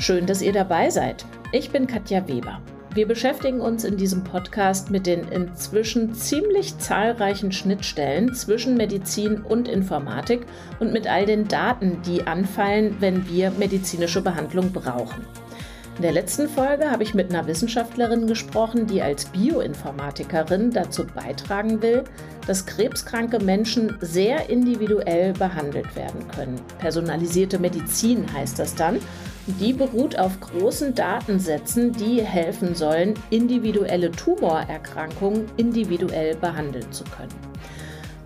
Schön, dass ihr dabei seid. Ich bin Katja Weber. Wir beschäftigen uns in diesem Podcast mit den inzwischen ziemlich zahlreichen Schnittstellen zwischen Medizin und Informatik und mit all den Daten, die anfallen, wenn wir medizinische Behandlung brauchen. In der letzten Folge habe ich mit einer Wissenschaftlerin gesprochen, die als Bioinformatikerin dazu beitragen will, dass krebskranke Menschen sehr individuell behandelt werden können. Personalisierte Medizin heißt das dann. Die beruht auf großen Datensätzen, die helfen sollen, individuelle Tumorerkrankungen individuell behandeln zu können.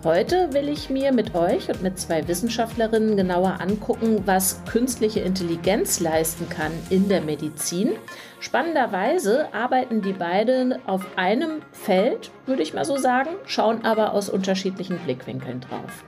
Heute will ich mir mit euch und mit zwei Wissenschaftlerinnen genauer angucken, was künstliche Intelligenz leisten kann in der Medizin. Spannenderweise arbeiten die beiden auf einem Feld, würde ich mal so sagen, schauen aber aus unterschiedlichen Blickwinkeln drauf.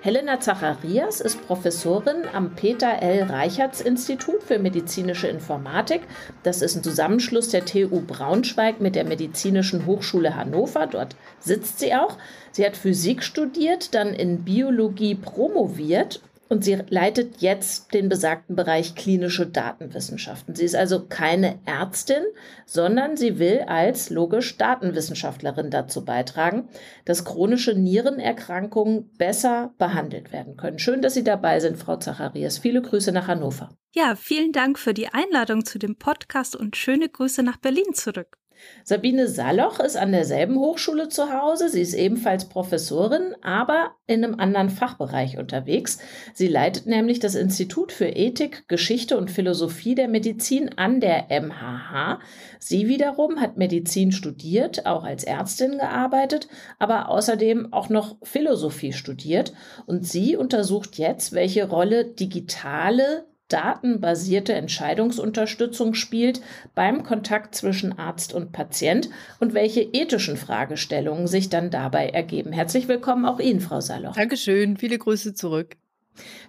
Helena Zacharias ist Professorin am Peter L. Reichertz Institut für medizinische Informatik. Das ist ein Zusammenschluss der TU Braunschweig mit der Medizinischen Hochschule Hannover. Dort sitzt sie auch. Sie hat Physik studiert, dann in Biologie promoviert und sie leitet jetzt den besagten Bereich klinische Datenwissenschaften. Sie ist also keine Ärztin, sondern sie will als logisch Datenwissenschaftlerin dazu beitragen, dass chronische Nierenerkrankungen besser behandelt werden können. Schön, dass Sie dabei sind, Frau Zacharias. Viele Grüße nach Hannover. Ja, vielen Dank für die Einladung zu dem Podcast und schöne Grüße nach Berlin zurück. Sabine Saloch ist an derselben Hochschule zu Hause. Sie ist ebenfalls Professorin, aber in einem anderen Fachbereich unterwegs. Sie leitet nämlich das Institut für Ethik, Geschichte und Philosophie der Medizin an der MHH. Sie wiederum hat Medizin studiert, auch als Ärztin gearbeitet, aber außerdem auch noch Philosophie studiert. Und sie untersucht jetzt, welche Rolle digitale datenbasierte Entscheidungsunterstützung spielt beim Kontakt zwischen Arzt und Patient und welche ethischen Fragestellungen sich dann dabei ergeben. Herzlich willkommen auch Ihnen, Frau Saloch. Dankeschön, viele Grüße zurück.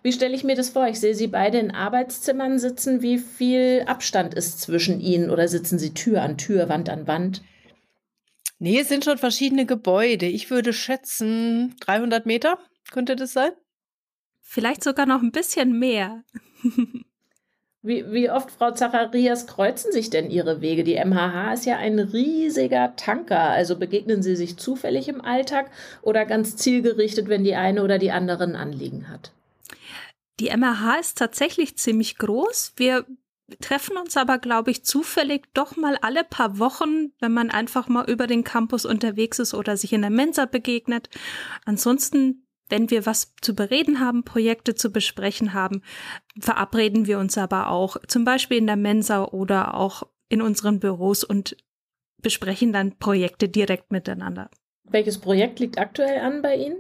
Wie stelle ich mir das vor? Ich sehe Sie beide in Arbeitszimmern sitzen. Wie viel Abstand ist zwischen Ihnen oder sitzen Sie Tür an Tür, Wand an Wand? Nee, es sind schon verschiedene Gebäude. Ich würde schätzen 300 Meter. Könnte das sein? Vielleicht sogar noch ein bisschen mehr. Wie, wie oft, Frau Zacharias, kreuzen sich denn Ihre Wege? Die MHH ist ja ein riesiger Tanker. Also begegnen Sie sich zufällig im Alltag oder ganz zielgerichtet, wenn die eine oder die andere ein Anliegen hat? Die MHH ist tatsächlich ziemlich groß. Wir treffen uns aber, glaube ich, zufällig doch mal alle paar Wochen, wenn man einfach mal über den Campus unterwegs ist oder sich in der Mensa begegnet. Ansonsten wenn wir was zu bereden haben, Projekte zu besprechen haben, verabreden wir uns aber auch zum Beispiel in der Mensa oder auch in unseren Büros und besprechen dann Projekte direkt miteinander. Welches Projekt liegt aktuell an bei Ihnen?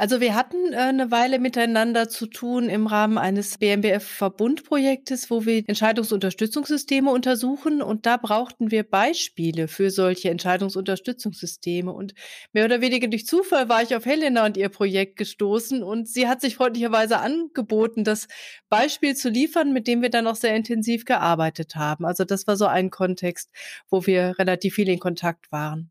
Also wir hatten äh, eine Weile miteinander zu tun im Rahmen eines BMBF-Verbundprojektes, wo wir Entscheidungsunterstützungssysteme untersuchen und da brauchten wir Beispiele für solche Entscheidungsunterstützungssysteme und mehr oder weniger durch Zufall war ich auf Helena und ihr Projekt gestoßen und sie hat sich freundlicherweise angeboten, das Beispiel zu liefern, mit dem wir dann auch sehr intensiv gearbeitet haben. Also das war so ein Kontext, wo wir relativ viel in Kontakt waren.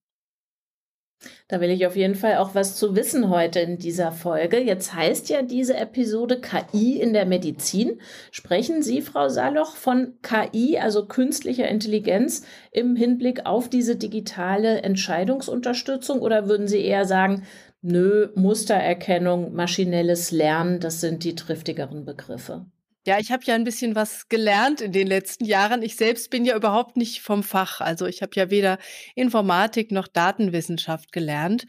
Da will ich auf jeden Fall auch was zu wissen heute in dieser Folge. Jetzt heißt ja diese Episode KI in der Medizin. Sprechen Sie, Frau Saloch, von KI, also künstlicher Intelligenz, im Hinblick auf diese digitale Entscheidungsunterstützung oder würden Sie eher sagen, nö, Mustererkennung, maschinelles Lernen, das sind die triftigeren Begriffe? Ja, ich habe ja ein bisschen was gelernt in den letzten Jahren. Ich selbst bin ja überhaupt nicht vom Fach. Also ich habe ja weder Informatik noch Datenwissenschaft gelernt.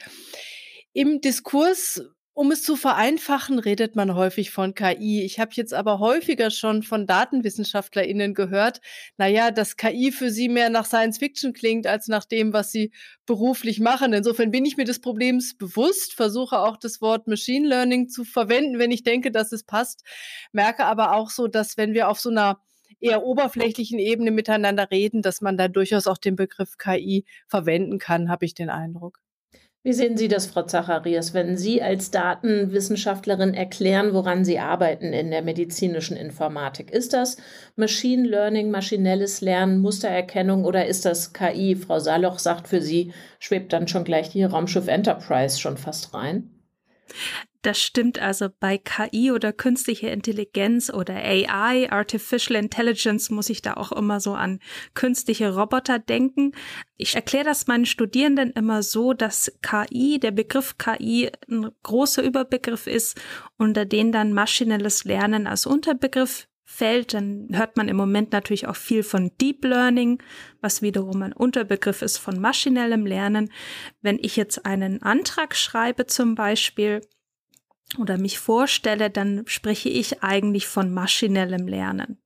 Im Diskurs um es zu vereinfachen, redet man häufig von KI. Ich habe jetzt aber häufiger schon von DatenwissenschaftlerInnen gehört, naja, dass KI für sie mehr nach Science Fiction klingt, als nach dem, was sie beruflich machen. Insofern bin ich mir des Problems bewusst, versuche auch das Wort Machine Learning zu verwenden, wenn ich denke, dass es passt, merke aber auch so, dass wenn wir auf so einer eher oberflächlichen Ebene miteinander reden, dass man da durchaus auch den Begriff KI verwenden kann, habe ich den Eindruck. Wie sehen Sie das, Frau Zacharias, wenn Sie als Datenwissenschaftlerin erklären, woran Sie arbeiten in der medizinischen Informatik? Ist das Machine Learning, maschinelles Lernen, Mustererkennung oder ist das KI? Frau Saloch sagt für Sie, schwebt dann schon gleich die Raumschiff Enterprise schon fast rein. Das stimmt also bei KI oder künstlicher Intelligenz oder AI, Artificial Intelligence, muss ich da auch immer so an künstliche Roboter denken. Ich erkläre das meinen Studierenden immer so, dass KI, der Begriff KI ein großer Überbegriff ist, unter den dann maschinelles Lernen als Unterbegriff fällt, dann hört man im Moment natürlich auch viel von Deep Learning, was wiederum ein Unterbegriff ist von maschinellem Lernen. Wenn ich jetzt einen Antrag schreibe zum Beispiel, oder mich vorstelle, dann spreche ich eigentlich von maschinellem Lernen.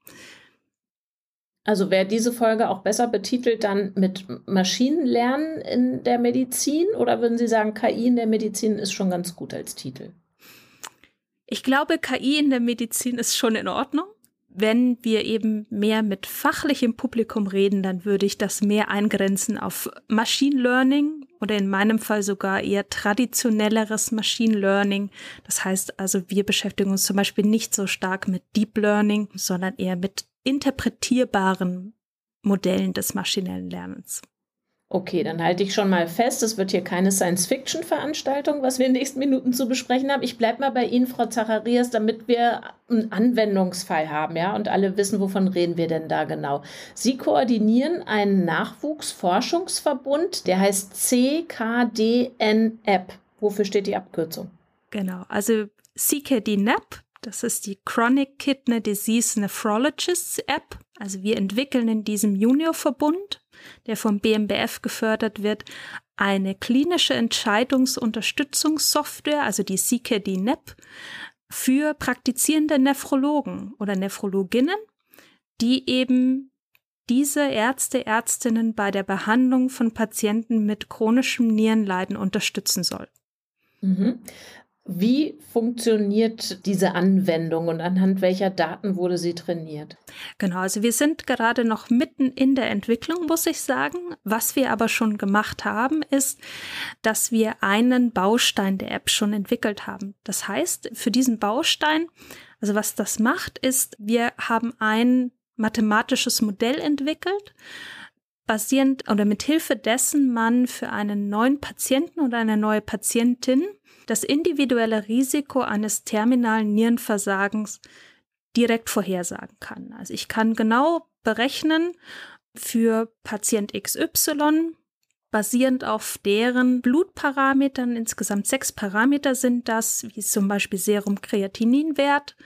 Also wäre diese Folge auch besser betitelt dann mit Maschinenlernen in der Medizin oder würden Sie sagen, KI in der Medizin ist schon ganz gut als Titel? Ich glaube, KI in der Medizin ist schon in Ordnung. Wenn wir eben mehr mit fachlichem Publikum reden, dann würde ich das mehr eingrenzen auf Machine Learning oder in meinem Fall sogar eher traditionelleres Machine Learning. Das heißt also, wir beschäftigen uns zum Beispiel nicht so stark mit Deep Learning, sondern eher mit interpretierbaren Modellen des maschinellen Lernens. Okay, dann halte ich schon mal fest, es wird hier keine Science-Fiction-Veranstaltung, was wir in den nächsten Minuten zu besprechen haben. Ich bleibe mal bei Ihnen, Frau Zacharias, damit wir einen Anwendungsfall haben, ja, und alle wissen, wovon reden wir denn da genau. Sie koordinieren einen Nachwuchsforschungsverbund, der heißt CKDNAP. Wofür steht die Abkürzung? Genau, also CKDNAP, das ist die Chronic Kidney Disease Nephrologists App. Also wir entwickeln in diesem Juniorverbund der vom BMBF gefördert wird, eine klinische Entscheidungsunterstützungssoftware, also die CKD-NEP, für praktizierende Nephrologen oder Nephrologinnen, die eben diese Ärzte, Ärztinnen bei der Behandlung von Patienten mit chronischem Nierenleiden unterstützen soll. Mhm. Wie funktioniert diese Anwendung und anhand welcher Daten wurde sie trainiert? Genau, also wir sind gerade noch mitten in der Entwicklung, muss ich sagen. Was wir aber schon gemacht haben, ist, dass wir einen Baustein der App schon entwickelt haben. Das heißt, für diesen Baustein, also was das macht, ist, wir haben ein mathematisches Modell entwickelt, basierend oder mit Hilfe dessen man für einen neuen Patienten oder eine neue Patientin das individuelle Risiko eines terminalen Nierenversagens direkt vorhersagen kann. Also ich kann genau berechnen für Patient XY, basierend auf deren Blutparametern, insgesamt sechs Parameter sind das, wie zum Beispiel Serum-Kreatininwert,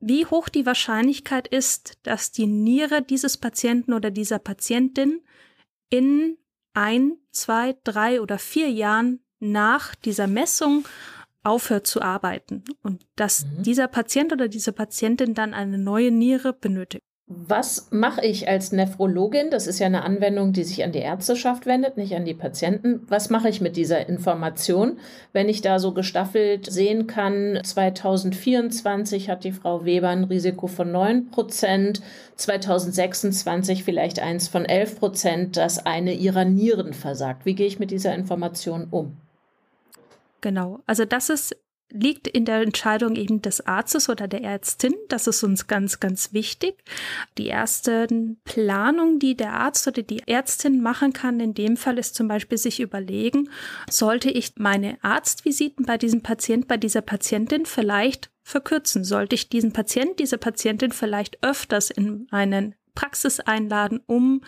wie hoch die Wahrscheinlichkeit ist, dass die Niere dieses Patienten oder dieser Patientin in ein, zwei, drei oder vier Jahren nach dieser Messung aufhört zu arbeiten und dass mhm. dieser Patient oder diese Patientin dann eine neue Niere benötigt. Was mache ich als Nephrologin? Das ist ja eine Anwendung, die sich an die Ärzteschaft wendet, nicht an die Patienten. Was mache ich mit dieser Information, wenn ich da so gestaffelt sehen kann, 2024 hat die Frau Weber ein Risiko von 9 Prozent, 2026 vielleicht eins von 11 Prozent, dass eine ihrer Nieren versagt. Wie gehe ich mit dieser Information um? Genau. Also das ist liegt in der Entscheidung eben des Arztes oder der Ärztin. Das ist uns ganz, ganz wichtig. Die ersten Planung, die der Arzt oder die Ärztin machen kann, in dem Fall ist zum Beispiel sich überlegen, sollte ich meine Arztvisiten bei diesem Patient, bei dieser Patientin vielleicht verkürzen? Sollte ich diesen Patient, diese Patientin vielleicht öfters in einen Praxis einladen, um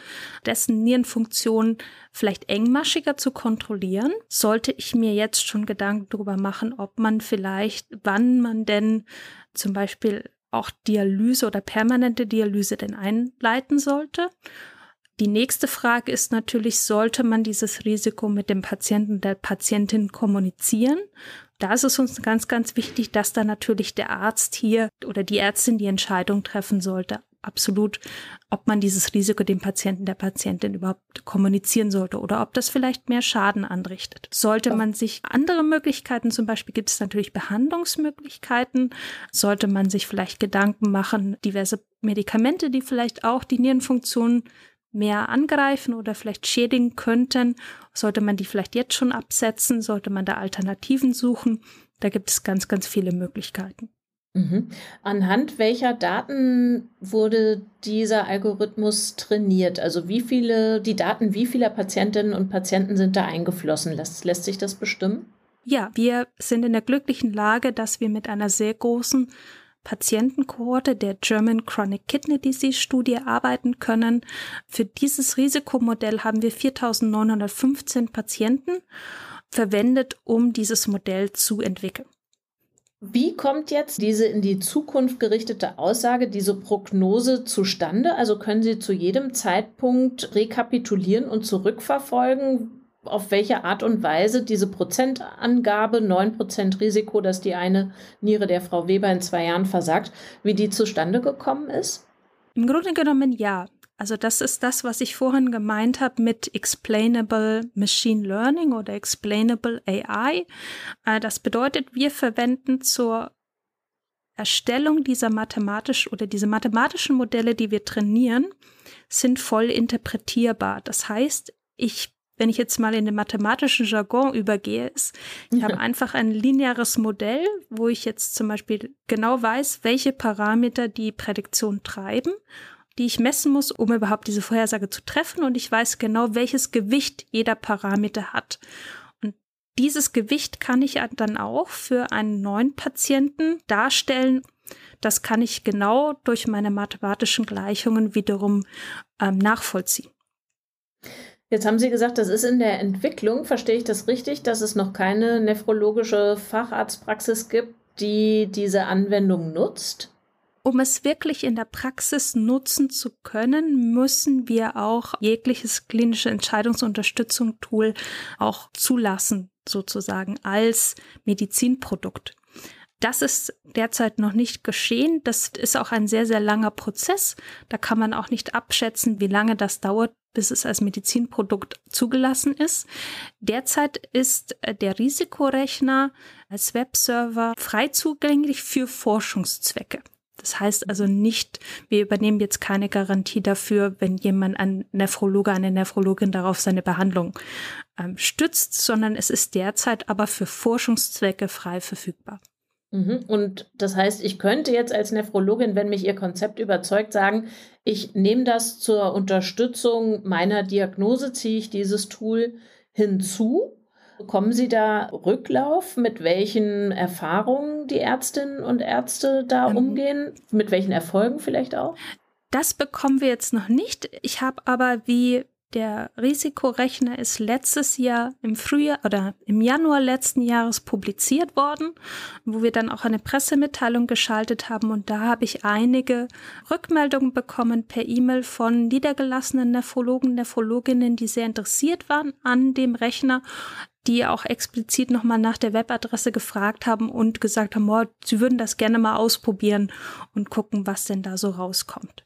dessen Nierenfunktion vielleicht engmaschiger zu kontrollieren, sollte ich mir jetzt schon Gedanken darüber machen, ob man vielleicht, wann man denn zum Beispiel auch Dialyse oder permanente Dialyse denn einleiten sollte. Die nächste Frage ist natürlich, sollte man dieses Risiko mit dem Patienten, der Patientin kommunizieren? Da ist es uns ganz, ganz wichtig, dass da natürlich der Arzt hier oder die Ärztin die Entscheidung treffen sollte absolut, ob man dieses Risiko dem Patienten, der Patientin überhaupt kommunizieren sollte oder ob das vielleicht mehr Schaden anrichtet. Sollte man sich andere Möglichkeiten, zum Beispiel gibt es natürlich Behandlungsmöglichkeiten, sollte man sich vielleicht Gedanken machen, diverse Medikamente, die vielleicht auch die Nierenfunktion mehr angreifen oder vielleicht schädigen könnten, sollte man die vielleicht jetzt schon absetzen, sollte man da Alternativen suchen. Da gibt es ganz, ganz viele Möglichkeiten. Mhm. Anhand welcher Daten wurde dieser Algorithmus trainiert? Also wie viele, die Daten wie vieler Patientinnen und Patienten sind da eingeflossen? Lässt, lässt sich das bestimmen? Ja, wir sind in der glücklichen Lage, dass wir mit einer sehr großen Patientenkohorte der German Chronic Kidney Disease Studie arbeiten können. Für dieses Risikomodell haben wir 4915 Patienten verwendet, um dieses Modell zu entwickeln. Wie kommt jetzt diese in die Zukunft gerichtete Aussage, diese Prognose zustande? Also können Sie zu jedem Zeitpunkt rekapitulieren und zurückverfolgen, auf welche Art und Weise diese Prozentangabe, 9% Risiko, dass die eine Niere der Frau Weber in zwei Jahren versagt, wie die zustande gekommen ist? Im Grunde genommen ja. Also das ist das, was ich vorhin gemeint habe mit Explainable Machine Learning oder Explainable AI. Äh, das bedeutet, wir verwenden zur Erstellung dieser mathematisch oder diese mathematischen Modelle, die wir trainieren, sind voll interpretierbar. Das heißt, ich wenn ich jetzt mal in den mathematischen Jargon übergehe, ist, ich habe einfach ein lineares Modell, wo ich jetzt zum Beispiel genau weiß, welche Parameter die Prädiktion treiben, die ich messen muss, um überhaupt diese Vorhersage zu treffen. Und ich weiß genau, welches Gewicht jeder Parameter hat. Und dieses Gewicht kann ich dann auch für einen neuen Patienten darstellen. Das kann ich genau durch meine mathematischen Gleichungen wiederum ähm, nachvollziehen. Jetzt haben Sie gesagt, das ist in der Entwicklung. Verstehe ich das richtig, dass es noch keine nephrologische Facharztpraxis gibt, die diese Anwendung nutzt? Um es wirklich in der Praxis nutzen zu können, müssen wir auch jegliches klinische Entscheidungsunterstützung-Tool auch zulassen, sozusagen als Medizinprodukt. Das ist derzeit noch nicht geschehen. Das ist auch ein sehr, sehr langer Prozess. Da kann man auch nicht abschätzen, wie lange das dauert, bis es als Medizinprodukt zugelassen ist. Derzeit ist äh, der Risikorechner als Webserver frei zugänglich für Forschungszwecke. Das heißt also nicht, wir übernehmen jetzt keine Garantie dafür, wenn jemand ein Nephrologe, eine Nephrologin darauf seine Behandlung ähm, stützt, sondern es ist derzeit aber für Forschungszwecke frei verfügbar. Mhm. Und das heißt, ich könnte jetzt als Nephrologin, wenn mich Ihr Konzept überzeugt, sagen, ich nehme das zur Unterstützung meiner Diagnose, ziehe ich dieses Tool hinzu. Bekommen Sie da Rücklauf, mit welchen Erfahrungen die Ärztinnen und Ärzte da ähm, umgehen? Mit welchen Erfolgen vielleicht auch? Das bekommen wir jetzt noch nicht. Ich habe aber, wie der Risikorechner ist letztes Jahr im Frühjahr oder im Januar letzten Jahres publiziert worden, wo wir dann auch eine Pressemitteilung geschaltet haben und da habe ich einige Rückmeldungen bekommen per E-Mail von niedergelassenen Nephrologen, Nephrologinnen, die sehr interessiert waren an dem Rechner, die auch explizit nochmal nach der Webadresse gefragt haben und gesagt haben, oh, sie würden das gerne mal ausprobieren und gucken, was denn da so rauskommt.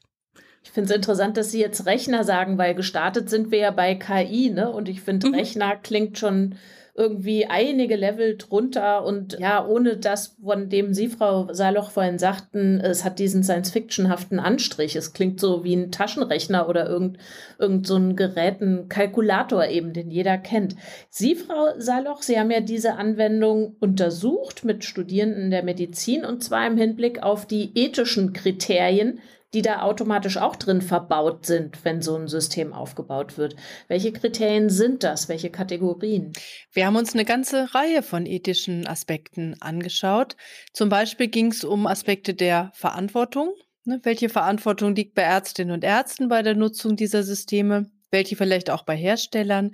Ich finde es interessant, dass Sie jetzt Rechner sagen, weil gestartet sind wir ja bei KI, ne? Und ich finde, mhm. Rechner klingt schon irgendwie einige Level drunter und ja, ohne das, von dem Sie, Frau Saloch, vorhin sagten, es hat diesen Science-Fiction-haften Anstrich. Es klingt so wie ein Taschenrechner oder irgend, irgend so ein Gerät, ein Kalkulator eben, den jeder kennt. Sie, Frau Saloch, Sie haben ja diese Anwendung untersucht mit Studierenden der Medizin und zwar im Hinblick auf die ethischen Kriterien, die da automatisch auch drin verbaut sind, wenn so ein System aufgebaut wird. Welche Kriterien sind das? Welche Kategorien? Wir haben uns eine ganze Reihe von ethischen Aspekten angeschaut. Zum Beispiel ging es um Aspekte der Verantwortung. Ne? Welche Verantwortung liegt bei Ärztinnen und Ärzten bei der Nutzung dieser Systeme? Welche vielleicht auch bei Herstellern.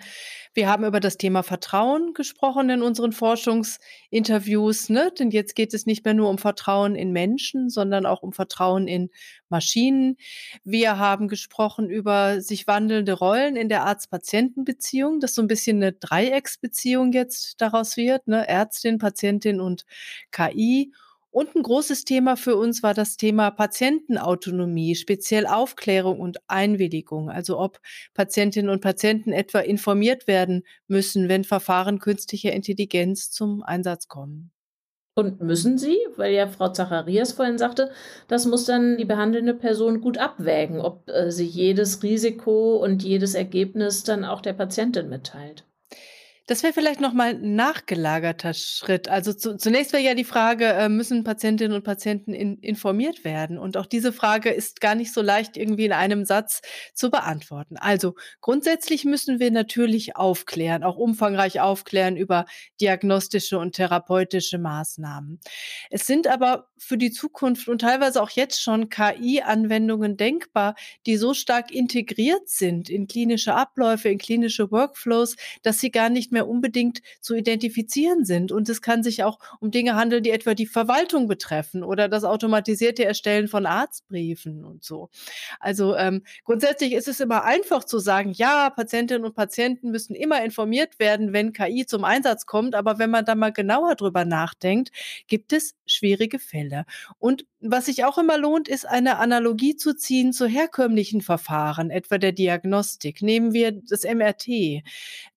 Wir haben über das Thema Vertrauen gesprochen in unseren Forschungsinterviews, ne? denn jetzt geht es nicht mehr nur um Vertrauen in Menschen, sondern auch um Vertrauen in Maschinen. Wir haben gesprochen über sich wandelnde Rollen in der Arzt-Patienten-Beziehung, dass so ein bisschen eine Dreiecksbeziehung jetzt daraus wird, ne? Ärztin, Patientin und KI. Und ein großes Thema für uns war das Thema Patientenautonomie, speziell Aufklärung und Einwilligung. Also ob Patientinnen und Patienten etwa informiert werden müssen, wenn Verfahren künstlicher Intelligenz zum Einsatz kommen. Und müssen sie, weil ja Frau Zacharias vorhin sagte, das muss dann die behandelnde Person gut abwägen, ob äh, sie jedes Risiko und jedes Ergebnis dann auch der Patientin mitteilt. Das wäre vielleicht noch mal 'n nachgelagerter Schritt. Also, zu zunächst wäre ja die Frage, äh, müssen Patientinnen und Patienten in informiert werden? Und auch diese Frage ist gar nicht so leicht irgendwie in einem Satz zu beantworten. Also, grundsätzlich müssen wir natürlich aufklären, auch umfangreich aufklären über diagnostische und therapeutische Maßnahmen. Es sind aber für die Zukunft und teilweise auch jetzt schon KI-Anwendungen denkbar, die so stark integriert sind in klinische Abläufe, in klinische Workflows, dass sie gar nicht mehr unbedingt zu identifizieren sind. Und es kann sich auch um Dinge handeln, die etwa die Verwaltung betreffen oder das automatisierte Erstellen von Arztbriefen und so. Also ähm, grundsätzlich ist es immer einfach zu sagen, ja, Patientinnen und Patienten müssen immer informiert werden, wenn KI zum Einsatz kommt. Aber wenn man da mal genauer drüber nachdenkt, gibt es schwierige Fälle. Und was sich auch immer lohnt, ist eine Analogie zu ziehen zu herkömmlichen Verfahren, etwa der Diagnostik. Nehmen wir das MRT.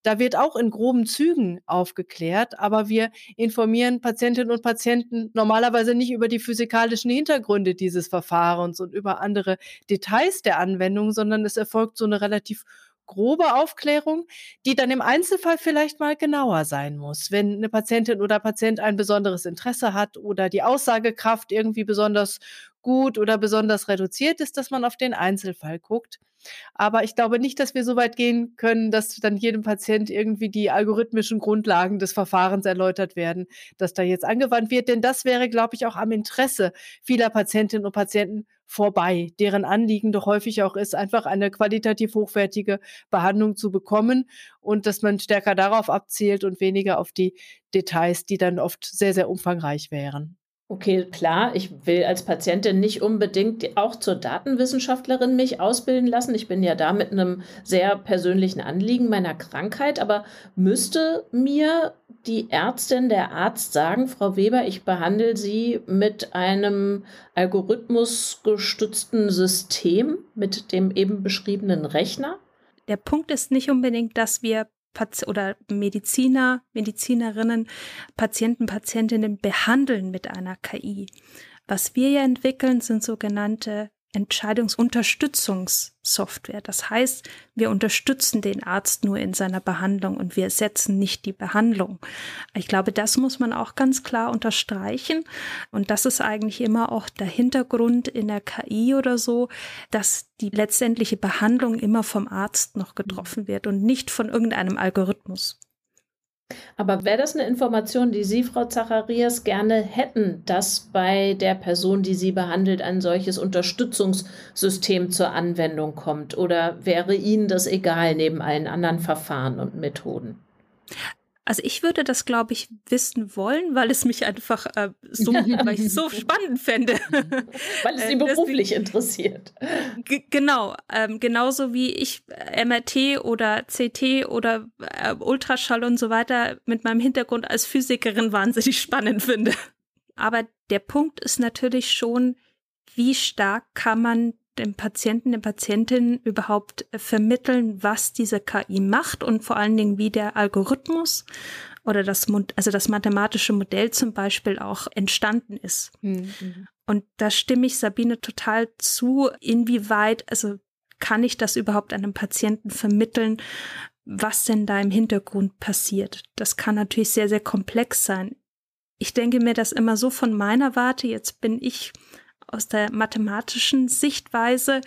Da wird auch in groben Zügen aufgeklärt, aber wir informieren Patientinnen und Patienten normalerweise nicht über die physikalischen Hintergründe dieses Verfahrens und über andere Details der Anwendung, sondern es erfolgt so eine relativ grobe Aufklärung, die dann im Einzelfall vielleicht mal genauer sein muss. Wenn eine Patientin oder Patient ein besonderes Interesse hat oder die Aussagekraft irgendwie besonders gut oder besonders reduziert ist, dass man auf den Einzelfall guckt. Aber ich glaube nicht, dass wir so weit gehen können, dass dann jedem Patient irgendwie die algorithmischen Grundlagen des Verfahrens erläutert werden, das da jetzt angewandt wird. Denn das wäre, glaube ich, auch am Interesse vieler Patientinnen und Patienten vorbei, deren Anliegen doch häufig auch ist, einfach eine qualitativ hochwertige Behandlung zu bekommen und dass man stärker darauf abzielt und weniger auf die Details, die dann oft sehr, sehr umfangreich wären. Okay, klar, ich will als Patientin nicht unbedingt auch zur Datenwissenschaftlerin mich ausbilden lassen. Ich bin ja da mit einem sehr persönlichen Anliegen meiner Krankheit, aber müsste mir die Ärztin, der Arzt sagen, Frau Weber, ich behandle Sie mit einem algorithmusgestützten System, mit dem eben beschriebenen Rechner? Der Punkt ist nicht unbedingt, dass wir oder Mediziner, Medizinerinnen, Patienten, Patientinnen behandeln mit einer KI. Was wir ja entwickeln, sind sogenannte Entscheidungsunterstützungssoftware. Das heißt, wir unterstützen den Arzt nur in seiner Behandlung und wir setzen nicht die Behandlung. Ich glaube, das muss man auch ganz klar unterstreichen. Und das ist eigentlich immer auch der Hintergrund in der KI oder so, dass die letztendliche Behandlung immer vom Arzt noch getroffen wird und nicht von irgendeinem Algorithmus. Aber wäre das eine Information, die Sie, Frau Zacharias, gerne hätten, dass bei der Person, die Sie behandelt, ein solches Unterstützungssystem zur Anwendung kommt? Oder wäre Ihnen das egal neben allen anderen Verfahren und Methoden? Also ich würde das, glaube ich, wissen wollen, weil es mich einfach äh, so, weil ich so spannend fände. weil es Sie äh, beruflich Deswegen, interessiert. Genau, ähm, genauso wie ich äh, MRT oder CT oder äh, Ultraschall und so weiter mit meinem Hintergrund als Physikerin wahnsinnig spannend finde. Aber der Punkt ist natürlich schon, wie stark kann man dem Patienten, der Patientin überhaupt äh, vermitteln, was diese KI macht und vor allen Dingen, wie der Algorithmus oder das, also das mathematische Modell zum Beispiel auch entstanden ist. Mhm. Und da stimme ich Sabine total zu, inwieweit, also kann ich das überhaupt einem Patienten vermitteln, was denn da im Hintergrund passiert. Das kann natürlich sehr, sehr komplex sein. Ich denke mir das immer so von meiner Warte, jetzt bin ich aus der mathematischen Sichtweise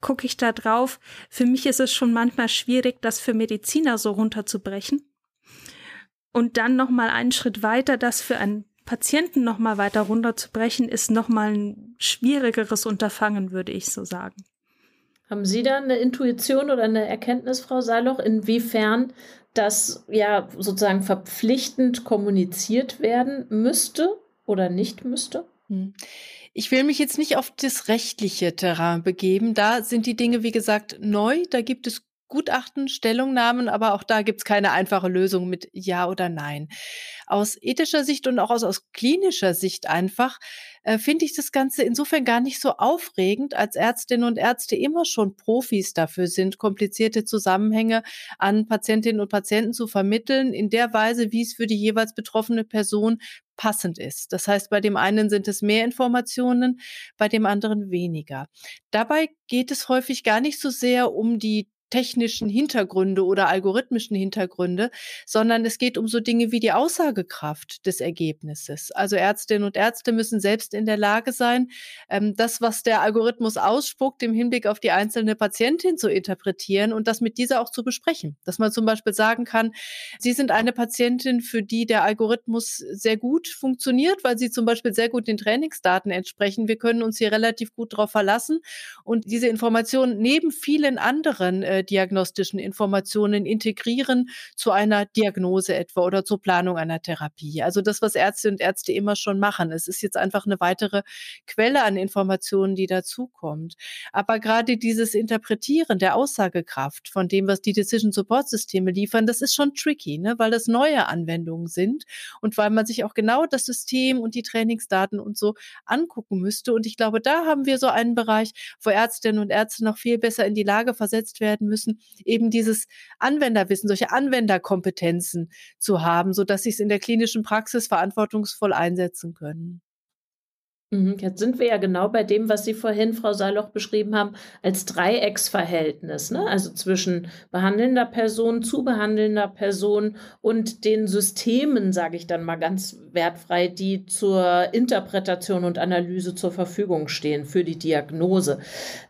gucke ich da drauf. Für mich ist es schon manchmal schwierig, das für Mediziner so runterzubrechen. Und dann noch mal einen Schritt weiter, das für einen Patienten noch mal weiter runterzubrechen, ist noch mal ein schwierigeres Unterfangen, würde ich so sagen. Haben Sie da eine Intuition oder eine Erkenntnis, Frau Seiloch, inwiefern das ja sozusagen verpflichtend kommuniziert werden müsste oder nicht müsste? Hm. Ich will mich jetzt nicht auf das rechtliche Terrain begeben. Da sind die Dinge, wie gesagt, neu. Da gibt es Gutachten, Stellungnahmen, aber auch da gibt es keine einfache Lösung mit Ja oder Nein. Aus ethischer Sicht und auch aus, aus klinischer Sicht einfach äh, finde ich das Ganze insofern gar nicht so aufregend, als Ärztinnen und Ärzte immer schon Profis dafür sind, komplizierte Zusammenhänge an Patientinnen und Patienten zu vermitteln, in der Weise, wie es für die jeweils betroffene Person passend ist. Das heißt, bei dem einen sind es mehr Informationen, bei dem anderen weniger. Dabei geht es häufig gar nicht so sehr um die technischen Hintergründe oder algorithmischen Hintergründe, sondern es geht um so Dinge wie die Aussagekraft des Ergebnisses. Also Ärztinnen und Ärzte müssen selbst in der Lage sein, ähm, das, was der Algorithmus ausspuckt, im Hinblick auf die einzelne Patientin zu interpretieren und das mit dieser auch zu besprechen. Dass man zum Beispiel sagen kann, Sie sind eine Patientin, für die der Algorithmus sehr gut funktioniert, weil Sie zum Beispiel sehr gut den Trainingsdaten entsprechen. Wir können uns hier relativ gut darauf verlassen und diese Informationen neben vielen anderen diagnostischen Informationen integrieren zu einer Diagnose etwa oder zur Planung einer Therapie. Also das, was Ärzte und Ärzte immer schon machen. Es ist jetzt einfach eine weitere Quelle an Informationen, die dazukommt. Aber gerade dieses Interpretieren der Aussagekraft von dem, was die Decision Support Systeme liefern, das ist schon tricky, ne? weil das neue Anwendungen sind und weil man sich auch genau das System und die Trainingsdaten und so angucken müsste. Und ich glaube, da haben wir so einen Bereich, wo Ärztinnen und Ärzte noch viel besser in die Lage versetzt werden müssen, eben dieses Anwenderwissen, solche Anwenderkompetenzen zu haben, so dass sie es in der klinischen Praxis verantwortungsvoll einsetzen können. Mhm, jetzt sind wir ja genau bei dem, was Sie vorhin, Frau Saloch, beschrieben haben, als Dreiecksverhältnis, ne? also zwischen behandelnder Person, zu behandelnder Person und den Systemen, sage ich dann mal ganz wertfrei, die zur Interpretation und Analyse zur Verfügung stehen für die Diagnose.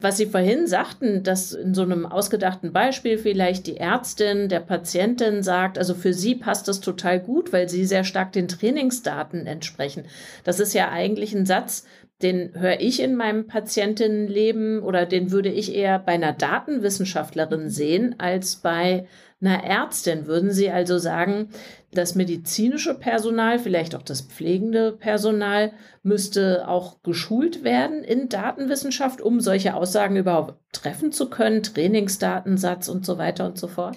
Was Sie vorhin sagten, dass in so einem ausgedachten Beispiel vielleicht die Ärztin der Patientin sagt, also für sie passt das total gut, weil sie sehr stark den Trainingsdaten entsprechen. Das ist ja eigentlich ein Satz, Satz, den höre ich in meinem Patientinnenleben oder den würde ich eher bei einer Datenwissenschaftlerin sehen als bei einer Ärztin. Würden Sie also sagen, das medizinische Personal, vielleicht auch das pflegende Personal, müsste auch geschult werden in Datenwissenschaft, um solche Aussagen überhaupt treffen zu können, Trainingsdatensatz und so weiter und so fort?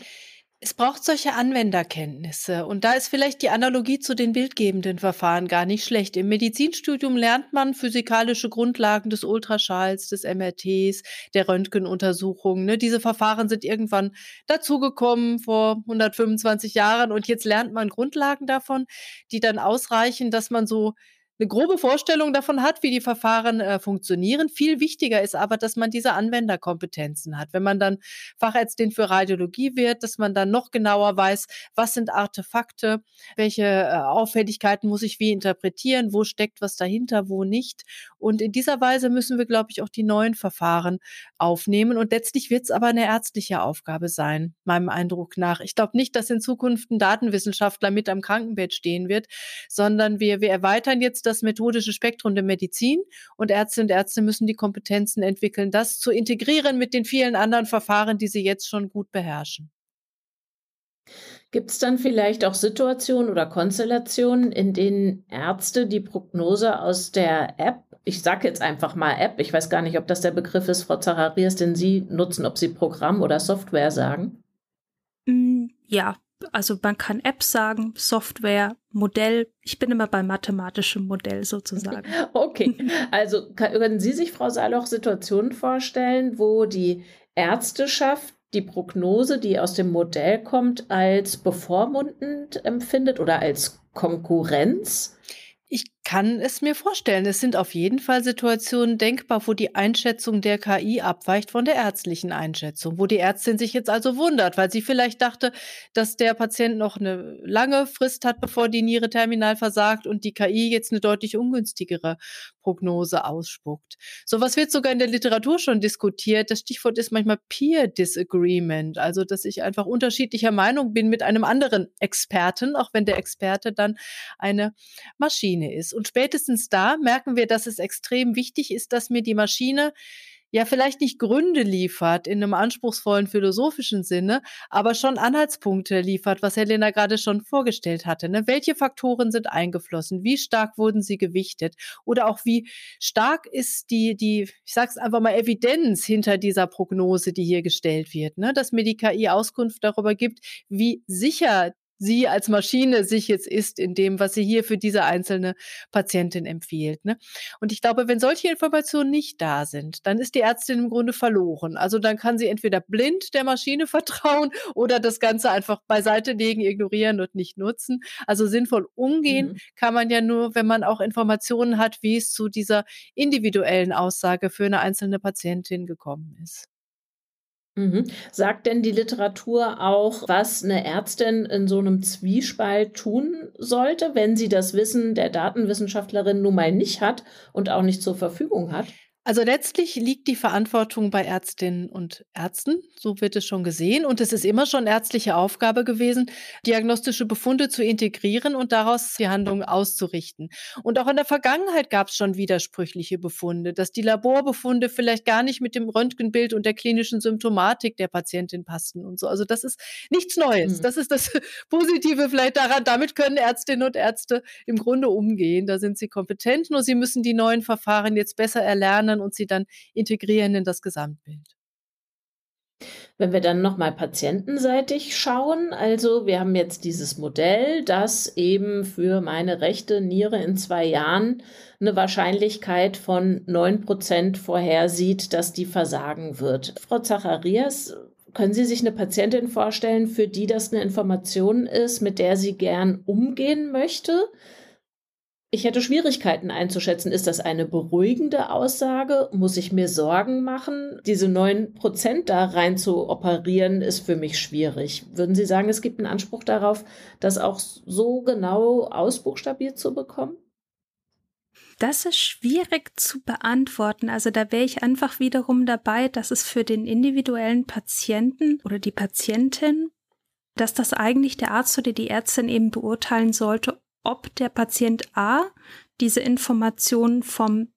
Es braucht solche Anwenderkenntnisse. Und da ist vielleicht die Analogie zu den bildgebenden Verfahren gar nicht schlecht. Im Medizinstudium lernt man physikalische Grundlagen des Ultraschalls, des MRTs, der Röntgenuntersuchungen. Ne? Diese Verfahren sind irgendwann dazugekommen vor 125 Jahren und jetzt lernt man Grundlagen davon, die dann ausreichen, dass man so eine grobe Vorstellung davon hat, wie die Verfahren äh, funktionieren. Viel wichtiger ist aber, dass man diese Anwenderkompetenzen hat. Wenn man dann Fachärztin für Radiologie wird, dass man dann noch genauer weiß, was sind Artefakte, welche äh, Auffälligkeiten muss ich wie interpretieren, wo steckt was dahinter, wo nicht. Und in dieser Weise müssen wir, glaube ich, auch die neuen Verfahren aufnehmen. Und letztlich wird es aber eine ärztliche Aufgabe sein, meinem Eindruck nach. Ich glaube nicht, dass in Zukunft ein Datenwissenschaftler mit am Krankenbett stehen wird, sondern wir, wir erweitern jetzt das methodische Spektrum der Medizin und Ärzte und Ärzte müssen die Kompetenzen entwickeln, das zu integrieren mit den vielen anderen Verfahren, die sie jetzt schon gut beherrschen. Gibt es dann vielleicht auch Situationen oder Konstellationen, in denen Ärzte die Prognose aus der App, ich sage jetzt einfach mal App, ich weiß gar nicht, ob das der Begriff ist, Frau Zacharias, den Sie nutzen, ob Sie Programm oder Software sagen? Mm, ja, also man kann Apps sagen, Software, Modell. Ich bin immer beim mathematischen Modell sozusagen. Okay, also können Sie sich, Frau Saloch, Situationen vorstellen, wo die Ärzteschaft die Prognose, die aus dem Modell kommt, als bevormundend empfindet oder als Konkurrenz? Kann es mir vorstellen. Es sind auf jeden Fall Situationen denkbar, wo die Einschätzung der KI abweicht von der ärztlichen Einschätzung, wo die Ärztin sich jetzt also wundert, weil sie vielleicht dachte, dass der Patient noch eine lange Frist hat, bevor die Niere terminal versagt und die KI jetzt eine deutlich ungünstigere Prognose ausspuckt. Sowas wird sogar in der Literatur schon diskutiert. Das Stichwort ist manchmal Peer Disagreement, also dass ich einfach unterschiedlicher Meinung bin mit einem anderen Experten, auch wenn der Experte dann eine Maschine ist. Und spätestens da merken wir, dass es extrem wichtig ist, dass mir die Maschine ja vielleicht nicht Gründe liefert in einem anspruchsvollen philosophischen Sinne, aber schon Anhaltspunkte liefert, was Helena gerade schon vorgestellt hatte. Ne? Welche Faktoren sind eingeflossen? Wie stark wurden sie gewichtet? Oder auch wie stark ist die, die, ich sag's einfach mal, Evidenz hinter dieser Prognose, die hier gestellt wird, ne? dass mir die KI Auskunft darüber gibt, wie sicher sie als Maschine sich jetzt ist in dem, was sie hier für diese einzelne Patientin empfiehlt. Ne? Und ich glaube, wenn solche Informationen nicht da sind, dann ist die Ärztin im Grunde verloren. Also dann kann sie entweder blind der Maschine vertrauen oder das Ganze einfach beiseite legen, ignorieren und nicht nutzen. Also sinnvoll umgehen mhm. kann man ja nur, wenn man auch Informationen hat, wie es zu dieser individuellen Aussage für eine einzelne Patientin gekommen ist. Mhm. Sagt denn die Literatur auch, was eine Ärztin in so einem Zwiespalt tun sollte, wenn sie das Wissen der Datenwissenschaftlerin nun mal nicht hat und auch nicht zur Verfügung hat? Also letztlich liegt die Verantwortung bei Ärztinnen und Ärzten, so wird es schon gesehen. Und es ist immer schon ärztliche Aufgabe gewesen, diagnostische Befunde zu integrieren und daraus die Handlung auszurichten. Und auch in der Vergangenheit gab es schon widersprüchliche Befunde, dass die Laborbefunde vielleicht gar nicht mit dem Röntgenbild und der klinischen Symptomatik der Patientin passten und so. Also das ist nichts Neues. Mhm. Das ist das Positive vielleicht daran. Damit können Ärztinnen und Ärzte im Grunde umgehen. Da sind sie kompetent, nur sie müssen die neuen Verfahren jetzt besser erlernen verändern und sie dann integrieren in das Gesamtbild. Wenn wir dann nochmal patientenseitig schauen, also wir haben jetzt dieses Modell, das eben für meine rechte Niere in zwei Jahren eine Wahrscheinlichkeit von 9% vorhersieht, dass die versagen wird. Frau Zacharias, können Sie sich eine Patientin vorstellen, für die das eine Information ist, mit der sie gern umgehen möchte? Ich hätte Schwierigkeiten einzuschätzen, ist das eine beruhigende Aussage? Muss ich mir Sorgen machen? Diese neun Prozent da rein zu operieren, ist für mich schwierig. Würden Sie sagen, es gibt einen Anspruch darauf, das auch so genau ausbuchstabiert zu bekommen? Das ist schwierig zu beantworten. Also da wäre ich einfach wiederum dabei, dass es für den individuellen Patienten oder die Patientin, dass das eigentlich der Arzt oder die Ärztin eben beurteilen sollte, ob der Patient A diese Information vom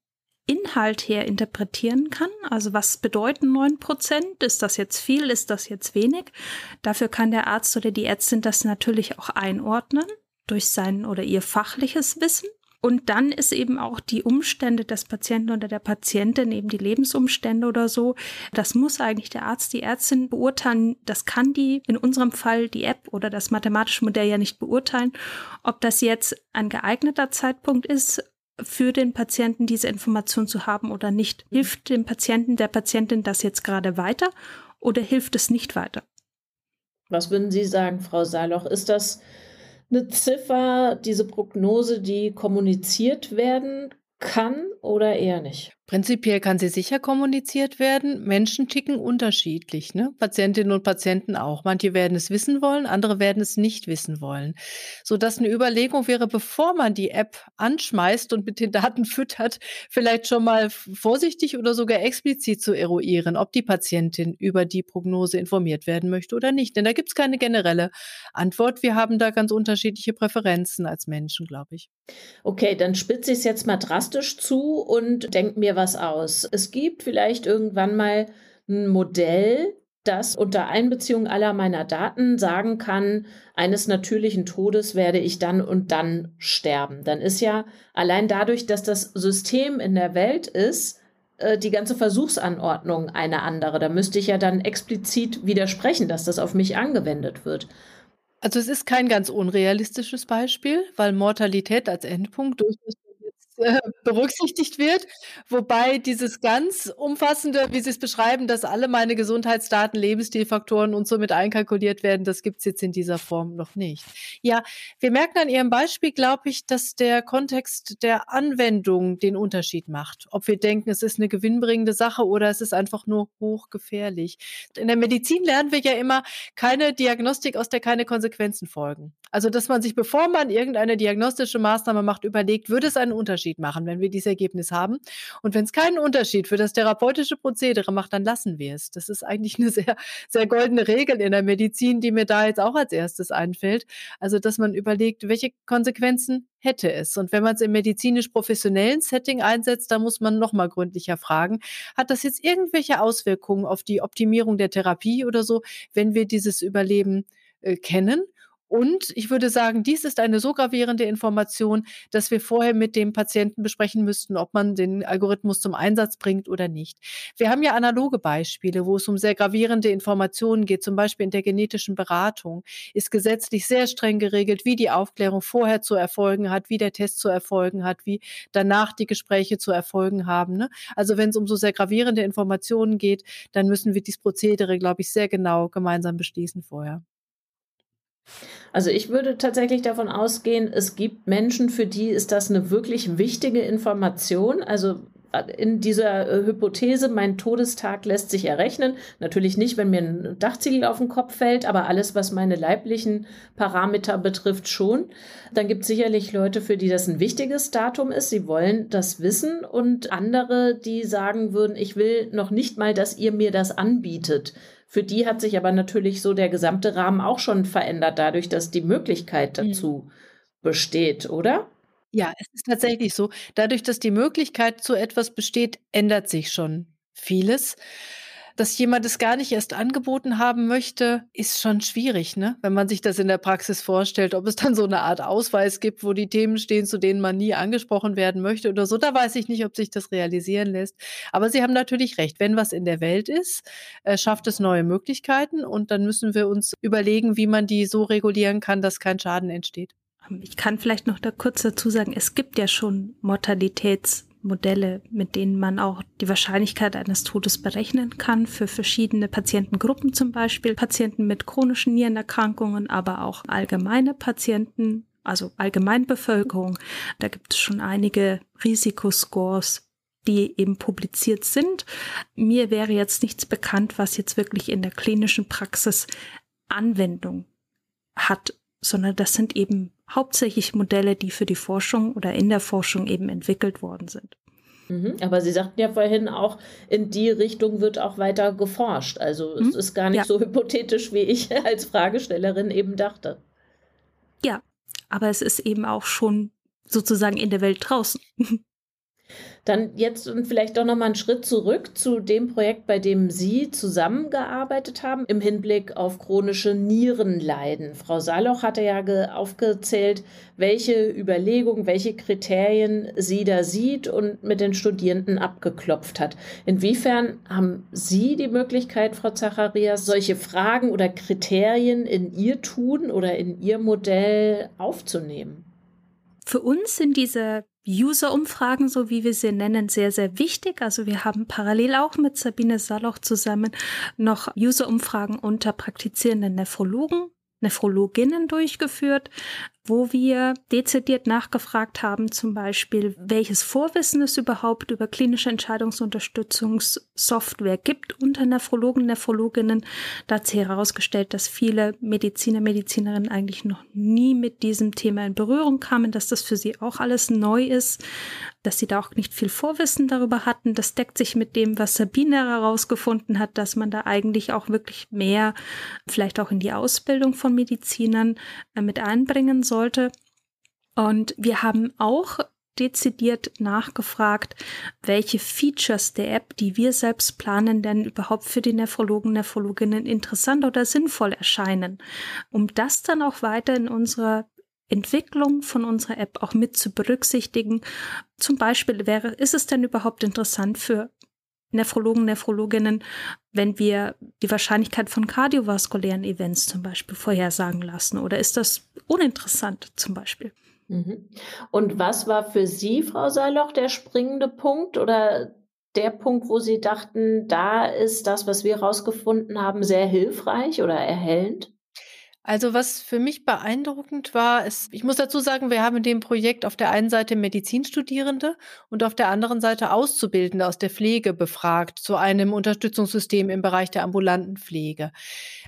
Inhalt her interpretieren kann. Also was bedeuten neun Prozent? Ist das jetzt viel? Ist das jetzt wenig? Dafür kann der Arzt oder die Ärztin das natürlich auch einordnen durch sein oder ihr fachliches Wissen. Und dann ist eben auch die Umstände des Patienten oder der Patientin, eben die Lebensumstände oder so. Das muss eigentlich der Arzt, die Ärztin beurteilen. Das kann die, in unserem Fall die App oder das mathematische Modell ja nicht beurteilen, ob das jetzt ein geeigneter Zeitpunkt ist, für den Patienten diese Information zu haben oder nicht. Hilft dem Patienten, der Patientin das jetzt gerade weiter oder hilft es nicht weiter? Was würden Sie sagen, Frau Saloch? Ist das eine Ziffer, diese Prognose, die kommuniziert werden kann oder eher nicht? Prinzipiell kann sie sicher kommuniziert werden. Menschen ticken unterschiedlich, ne? Patientinnen und Patienten auch. Manche werden es wissen wollen, andere werden es nicht wissen wollen. So dass eine Überlegung wäre, bevor man die App anschmeißt und mit den Daten füttert, vielleicht schon mal vorsichtig oder sogar explizit zu eruieren, ob die Patientin über die Prognose informiert werden möchte oder nicht. Denn da gibt es keine generelle Antwort. Wir haben da ganz unterschiedliche Präferenzen als Menschen, glaube ich. Okay, dann spitze ich es jetzt mal drastisch zu und denke mir was aus. Es gibt vielleicht irgendwann mal ein Modell, das unter Einbeziehung aller meiner Daten sagen kann, eines natürlichen Todes werde ich dann und dann sterben. Dann ist ja allein dadurch, dass das System in der Welt ist, äh, die ganze Versuchsanordnung eine andere. Da müsste ich ja dann explizit widersprechen, dass das auf mich angewendet wird. Also es ist kein ganz unrealistisches Beispiel, weil Mortalität als Endpunkt durchaus äh, berücksichtigt wird. Wobei dieses ganz umfassende, wie Sie es beschreiben, dass alle meine Gesundheitsdaten, Lebensstilfaktoren und so mit einkalkuliert werden, das gibt es jetzt in dieser Form noch nicht. Ja, wir merken an Ihrem Beispiel, glaube ich, dass der Kontext der Anwendung den Unterschied macht. Ob wir denken, es ist eine gewinnbringende Sache oder es ist einfach nur hochgefährlich. In der Medizin lernen wir ja immer keine Diagnostik, aus der keine Konsequenzen folgen. Also, dass man sich, bevor man irgendeine diagnostische Maßnahme macht, überlegt, würde es einen Unterschied Unterschied machen, wenn wir dieses Ergebnis haben. Und wenn es keinen Unterschied für das therapeutische Prozedere macht, dann lassen wir es. Das ist eigentlich eine sehr, sehr goldene Regel in der Medizin, die mir da jetzt auch als erstes einfällt. Also, dass man überlegt, welche Konsequenzen hätte es. Und wenn man es im medizinisch-professionellen Setting einsetzt, dann muss man nochmal gründlicher fragen, hat das jetzt irgendwelche Auswirkungen auf die Optimierung der Therapie oder so, wenn wir dieses Überleben äh, kennen? Und ich würde sagen, dies ist eine so gravierende Information, dass wir vorher mit dem Patienten besprechen müssten, ob man den Algorithmus zum Einsatz bringt oder nicht. Wir haben ja analoge Beispiele, wo es um sehr gravierende Informationen geht. Zum Beispiel in der genetischen Beratung ist gesetzlich sehr streng geregelt, wie die Aufklärung vorher zu erfolgen hat, wie der Test zu erfolgen hat, wie danach die Gespräche zu erfolgen haben. Ne? Also wenn es um so sehr gravierende Informationen geht, dann müssen wir dieses Prozedere, glaube ich, sehr genau gemeinsam beschließen vorher. Also ich würde tatsächlich davon ausgehen, es gibt Menschen, für die ist das eine wirklich wichtige Information. Also in dieser äh, Hypothese, mein Todestag lässt sich errechnen. Natürlich nicht, wenn mir ein Dachziegel auf den Kopf fällt, aber alles, was meine leiblichen Parameter betrifft, schon. Dann gibt es sicherlich Leute, für die das ein wichtiges Datum ist. Sie wollen das wissen und andere, die sagen würden, ich will noch nicht mal, dass ihr mir das anbietet. Für die hat sich aber natürlich so der gesamte Rahmen auch schon verändert, dadurch, dass die Möglichkeit mhm. dazu besteht, oder? Ja, es ist tatsächlich so. Dadurch, dass die Möglichkeit zu etwas besteht, ändert sich schon vieles. Dass jemand es gar nicht erst angeboten haben möchte, ist schon schwierig, ne? Wenn man sich das in der Praxis vorstellt, ob es dann so eine Art Ausweis gibt, wo die Themen stehen, zu denen man nie angesprochen werden möchte oder so, da weiß ich nicht, ob sich das realisieren lässt. Aber Sie haben natürlich recht. Wenn was in der Welt ist, äh, schafft es neue Möglichkeiten und dann müssen wir uns überlegen, wie man die so regulieren kann, dass kein Schaden entsteht. Ich kann vielleicht noch da kurz dazu sagen, es gibt ja schon Mortalitätsmodelle, mit denen man auch die Wahrscheinlichkeit eines Todes berechnen kann für verschiedene Patientengruppen, zum Beispiel Patienten mit chronischen Nierenerkrankungen, aber auch allgemeine Patienten, also Allgemeinbevölkerung. Da gibt es schon einige Risikoscores, die eben publiziert sind. Mir wäre jetzt nichts bekannt, was jetzt wirklich in der klinischen Praxis Anwendung hat sondern das sind eben hauptsächlich Modelle, die für die Forschung oder in der Forschung eben entwickelt worden sind. Mhm, aber Sie sagten ja vorhin auch, in die Richtung wird auch weiter geforscht. Also es mhm. ist gar nicht ja. so hypothetisch, wie ich als Fragestellerin eben dachte. Ja, aber es ist eben auch schon sozusagen in der Welt draußen. Dann jetzt und vielleicht doch noch mal einen Schritt zurück zu dem Projekt, bei dem Sie zusammengearbeitet haben im Hinblick auf chronische Nierenleiden. Frau Saloch hatte ja aufgezählt, welche Überlegungen, welche Kriterien sie da sieht und mit den Studierenden abgeklopft hat. Inwiefern haben Sie die Möglichkeit, Frau Zacharias, solche Fragen oder Kriterien in Ihr Tun oder in Ihr Modell aufzunehmen? Für uns sind diese User-Umfragen, so wie wir sie nennen, sehr, sehr wichtig. Also wir haben parallel auch mit Sabine Saloch zusammen noch User-Umfragen unter praktizierenden Nephrologen Nephrologinnen durchgeführt, wo wir dezidiert nachgefragt haben, zum Beispiel, welches Vorwissen es überhaupt über klinische Entscheidungsunterstützungssoftware gibt unter Nephrologen, Nephrologinnen. Da hat sie herausgestellt, dass viele Mediziner, Medizinerinnen eigentlich noch nie mit diesem Thema in Berührung kamen, dass das für sie auch alles neu ist, dass sie da auch nicht viel Vorwissen darüber hatten. Das deckt sich mit dem, was Sabine herausgefunden hat, dass man da eigentlich auch wirklich mehr vielleicht auch in die Ausbildung von Medizinern äh, mit einbringen soll sollte. Und wir haben auch dezidiert nachgefragt, welche Features der App, die wir selbst planen, denn überhaupt für die Nephrologen, Nephrologinnen interessant oder sinnvoll erscheinen, um das dann auch weiter in unserer Entwicklung von unserer App auch mit zu berücksichtigen. Zum Beispiel wäre, ist es denn überhaupt interessant für Nephrologen, Nephrologinnen, wenn wir die Wahrscheinlichkeit von kardiovaskulären Events zum Beispiel vorhersagen lassen? Oder ist das uninteressant zum Beispiel? Mhm. Und was war für Sie, Frau Seiloch, der springende Punkt oder der Punkt, wo Sie dachten, da ist das, was wir herausgefunden haben, sehr hilfreich oder erhellend? Also was für mich beeindruckend war, ist, ich muss dazu sagen, wir haben in dem Projekt auf der einen Seite Medizinstudierende und auf der anderen Seite Auszubildende aus der Pflege befragt zu einem Unterstützungssystem im Bereich der ambulanten Pflege.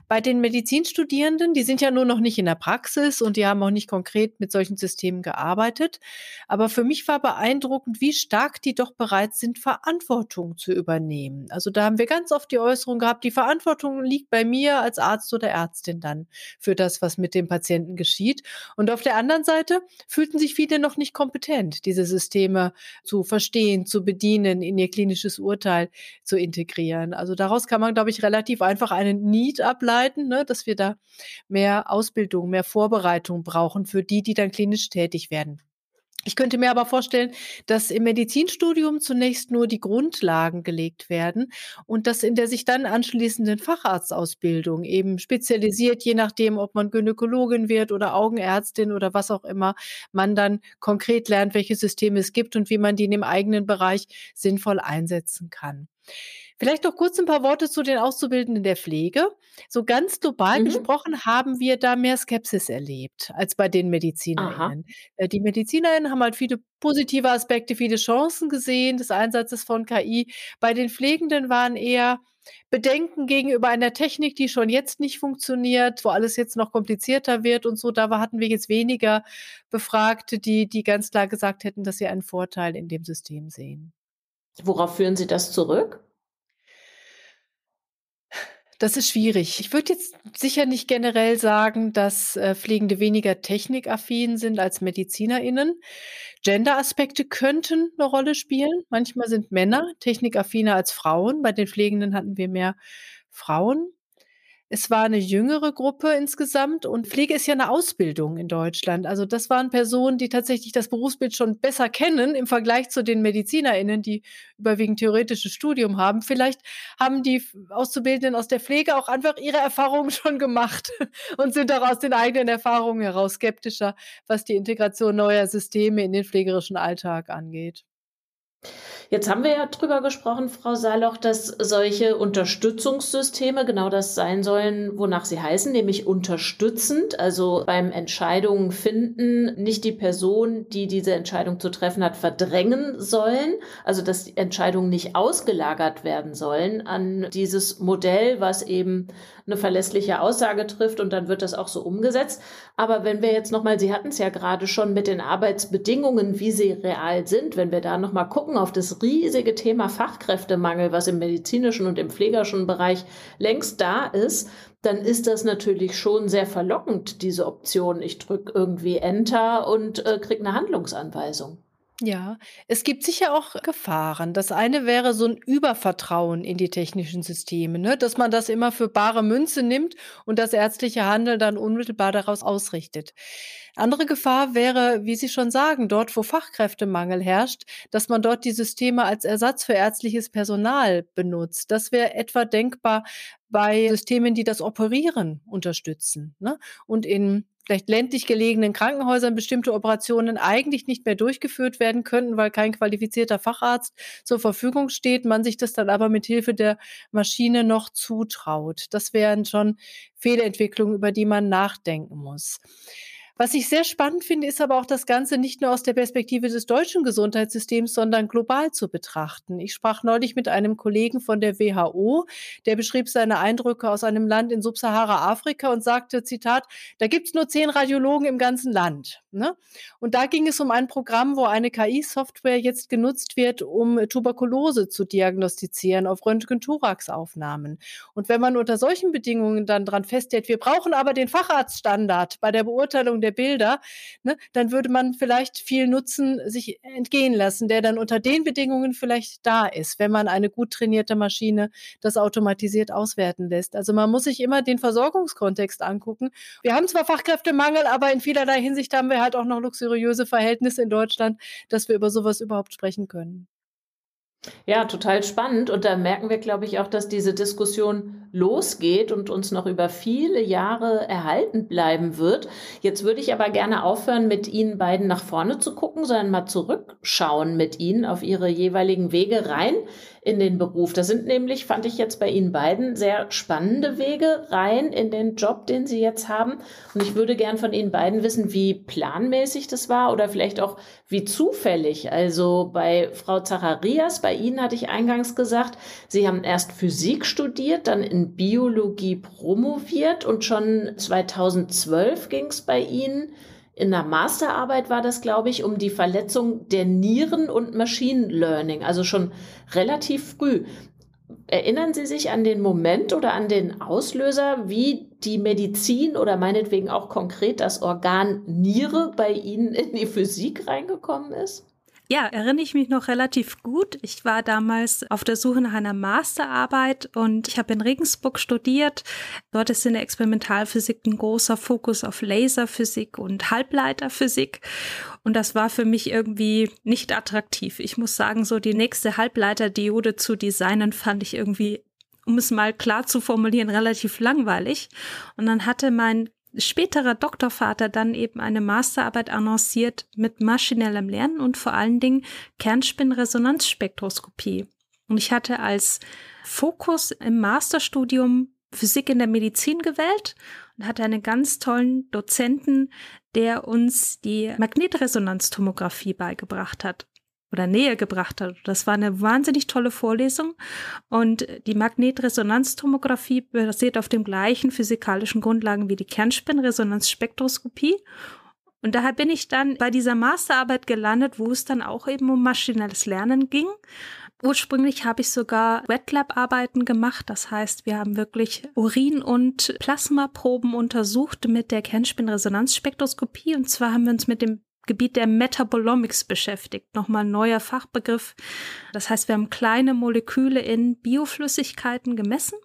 Bei den Medizinstudierenden, die sind ja nur noch nicht in der Praxis und die haben auch nicht konkret mit solchen Systemen gearbeitet. Aber für mich war beeindruckend, wie stark die doch bereit sind, Verantwortung zu übernehmen. Also da haben wir ganz oft die Äußerung gehabt, die Verantwortung liegt bei mir als Arzt oder Ärztin dann für das, was mit dem Patienten geschieht. Und auf der anderen Seite fühlten sich viele noch nicht kompetent, diese Systeme zu verstehen, zu bedienen, in ihr klinisches Urteil zu integrieren. Also daraus kann man, glaube ich, relativ einfach einen Need ableiten, ne, dass wir da mehr Ausbildung, mehr Vorbereitung brauchen für die, die dann klinisch tätig werden. Ich könnte mir aber vorstellen, dass im Medizinstudium zunächst nur die Grundlagen gelegt werden und dass in der sich dann anschließenden Facharztausbildung eben spezialisiert, je nachdem, ob man Gynäkologin wird oder Augenärztin oder was auch immer, man dann konkret lernt, welche Systeme es gibt und wie man die in dem eigenen Bereich sinnvoll einsetzen kann. Vielleicht noch kurz ein paar Worte zu den Auszubildenden der Pflege. So ganz global mhm. gesprochen haben wir da mehr Skepsis erlebt als bei den MedizinerInnen. Aha. Äh, die MedizinerInnen haben halt viele positive Aspekte, viele Chancen gesehen des Einsatzes von KI. Bei den Pflegenden waren eher Bedenken gegenüber einer Technik, die schon jetzt nicht funktioniert, wo alles jetzt noch komplizierter wird und so. Da hatten wir jetzt weniger Befragte, die, die ganz klar gesagt hätten, dass sie einen Vorteil in dem System sehen. Worauf führen Sie das zurück? Das ist schwierig. Ich würde jetzt sicher nicht generell sagen, dass äh, Pflegende weniger technikaffin sind als MedizinerInnen. Gender-Aspekte könnten eine Rolle spielen. Manchmal sind Männer technikaffiner als Frauen. Bei den Pflegenden hatten wir mehr Frauen. Es war eine jüngere Gruppe insgesamt und Pflege ist ja eine Ausbildung in Deutschland. Also das waren Personen, die tatsächlich das Berufsbild schon besser kennen im Vergleich zu den MedizinerInnen, die überwiegend theoretisches Studium haben. Vielleicht haben die Auszubildenden aus der Pflege auch einfach ihre Erfahrungen schon gemacht und sind auch aus den eigenen Erfahrungen heraus skeptischer, was die Integration neuer Systeme in den pflegerischen Alltag angeht. Jetzt haben wir ja drüber gesprochen, Frau Saloch, dass solche Unterstützungssysteme genau das sein sollen, wonach sie heißen, nämlich unterstützend, also beim Entscheidungen finden, nicht die Person, die diese Entscheidung zu treffen hat, verdrängen sollen, also dass die Entscheidungen nicht ausgelagert werden sollen an dieses Modell, was eben eine verlässliche Aussage trifft und dann wird das auch so umgesetzt. Aber wenn wir jetzt nochmal, Sie hatten es ja gerade schon mit den Arbeitsbedingungen, wie sie real sind, wenn wir da nochmal gucken auf das riesige Thema Fachkräftemangel, was im medizinischen und im pflegerischen Bereich längst da ist, dann ist das natürlich schon sehr verlockend, diese Option. Ich drücke irgendwie Enter und äh, kriege eine Handlungsanweisung. Ja, es gibt sicher auch Gefahren. Das eine wäre so ein Übervertrauen in die technischen Systeme, ne? dass man das immer für bare Münze nimmt und das ärztliche Handeln dann unmittelbar daraus ausrichtet. Andere Gefahr wäre, wie Sie schon sagen, dort, wo Fachkräftemangel herrscht, dass man dort die Systeme als Ersatz für ärztliches Personal benutzt. Das wäre etwa denkbar bei Systemen, die das Operieren unterstützen. Ne? Und in vielleicht ländlich gelegenen Krankenhäusern bestimmte Operationen eigentlich nicht mehr durchgeführt werden könnten, weil kein qualifizierter Facharzt zur Verfügung steht, man sich das dann aber mit Hilfe der Maschine noch zutraut. Das wären schon Fehlentwicklungen, über die man nachdenken muss. Was ich sehr spannend finde, ist aber auch das Ganze nicht nur aus der Perspektive des deutschen Gesundheitssystems, sondern global zu betrachten. Ich sprach neulich mit einem Kollegen von der WHO, der beschrieb seine Eindrücke aus einem Land in Subsahara-Afrika und sagte, Zitat, da gibt's nur zehn Radiologen im ganzen Land. Ne? Und da ging es um ein Programm, wo eine KI-Software jetzt genutzt wird, um Tuberkulose zu diagnostizieren auf Röntgen-Thorax-Aufnahmen. Und wenn man unter solchen Bedingungen dann dran festhält, wir brauchen aber den Facharztstandard bei der Beurteilung der der Bilder, ne, dann würde man vielleicht viel Nutzen sich entgehen lassen, der dann unter den Bedingungen vielleicht da ist, wenn man eine gut trainierte Maschine das automatisiert auswerten lässt. Also man muss sich immer den Versorgungskontext angucken. Wir haben zwar Fachkräftemangel, aber in vielerlei Hinsicht haben wir halt auch noch luxuriöse Verhältnisse in Deutschland, dass wir über sowas überhaupt sprechen können. Ja, total spannend. Und da merken wir, glaube ich, auch, dass diese Diskussion losgeht und uns noch über viele Jahre erhalten bleiben wird. Jetzt würde ich aber gerne aufhören, mit Ihnen beiden nach vorne zu gucken, sondern mal zurückschauen mit Ihnen auf Ihre jeweiligen Wege rein in den Beruf. Das sind nämlich, fand ich jetzt bei Ihnen beiden, sehr spannende Wege rein in den Job, den Sie jetzt haben. Und ich würde gern von Ihnen beiden wissen, wie planmäßig das war oder vielleicht auch wie zufällig. Also bei Frau Zacharias, bei Ihnen hatte ich eingangs gesagt, Sie haben erst Physik studiert, dann in Biologie promoviert und schon 2012 ging es bei Ihnen in der Masterarbeit war das, glaube ich, um die Verletzung der Nieren und Machine Learning, also schon relativ früh. Erinnern Sie sich an den Moment oder an den Auslöser, wie die Medizin oder meinetwegen auch konkret das Organ Niere bei Ihnen in die Physik reingekommen ist? Ja, erinnere ich mich noch relativ gut. Ich war damals auf der Suche nach einer Masterarbeit und ich habe in Regensburg studiert. Dort ist in der Experimentalphysik ein großer Fokus auf Laserphysik und Halbleiterphysik. Und das war für mich irgendwie nicht attraktiv. Ich muss sagen, so die nächste Halbleiterdiode zu designen fand ich irgendwie um es mal klar zu formulieren, relativ langweilig. Und dann hatte mein späterer Doktorvater dann eben eine Masterarbeit annonciert mit maschinellem Lernen und vor allen Dingen Kernspinresonanzspektroskopie. Und ich hatte als Fokus im Masterstudium Physik in der Medizin gewählt und hatte einen ganz tollen Dozenten, der uns die Magnetresonanztomographie beigebracht hat oder näher gebracht hat. Das war eine wahnsinnig tolle Vorlesung und die Magnetresonanztomographie basiert auf den gleichen physikalischen Grundlagen wie die Kernspinresonanzspektroskopie. Und daher bin ich dann bei dieser Masterarbeit gelandet, wo es dann auch eben um maschinelles Lernen ging. Ursprünglich habe ich sogar Wet-Lab-Arbeiten gemacht. Das heißt, wir haben wirklich Urin- und Plasmaproben untersucht mit der Kernspinresonanzspektroskopie. Und zwar haben wir uns mit dem Gebiet der Metabolomics beschäftigt. Nochmal ein neuer Fachbegriff. Das heißt, wir haben kleine Moleküle in Bioflüssigkeiten gemessen.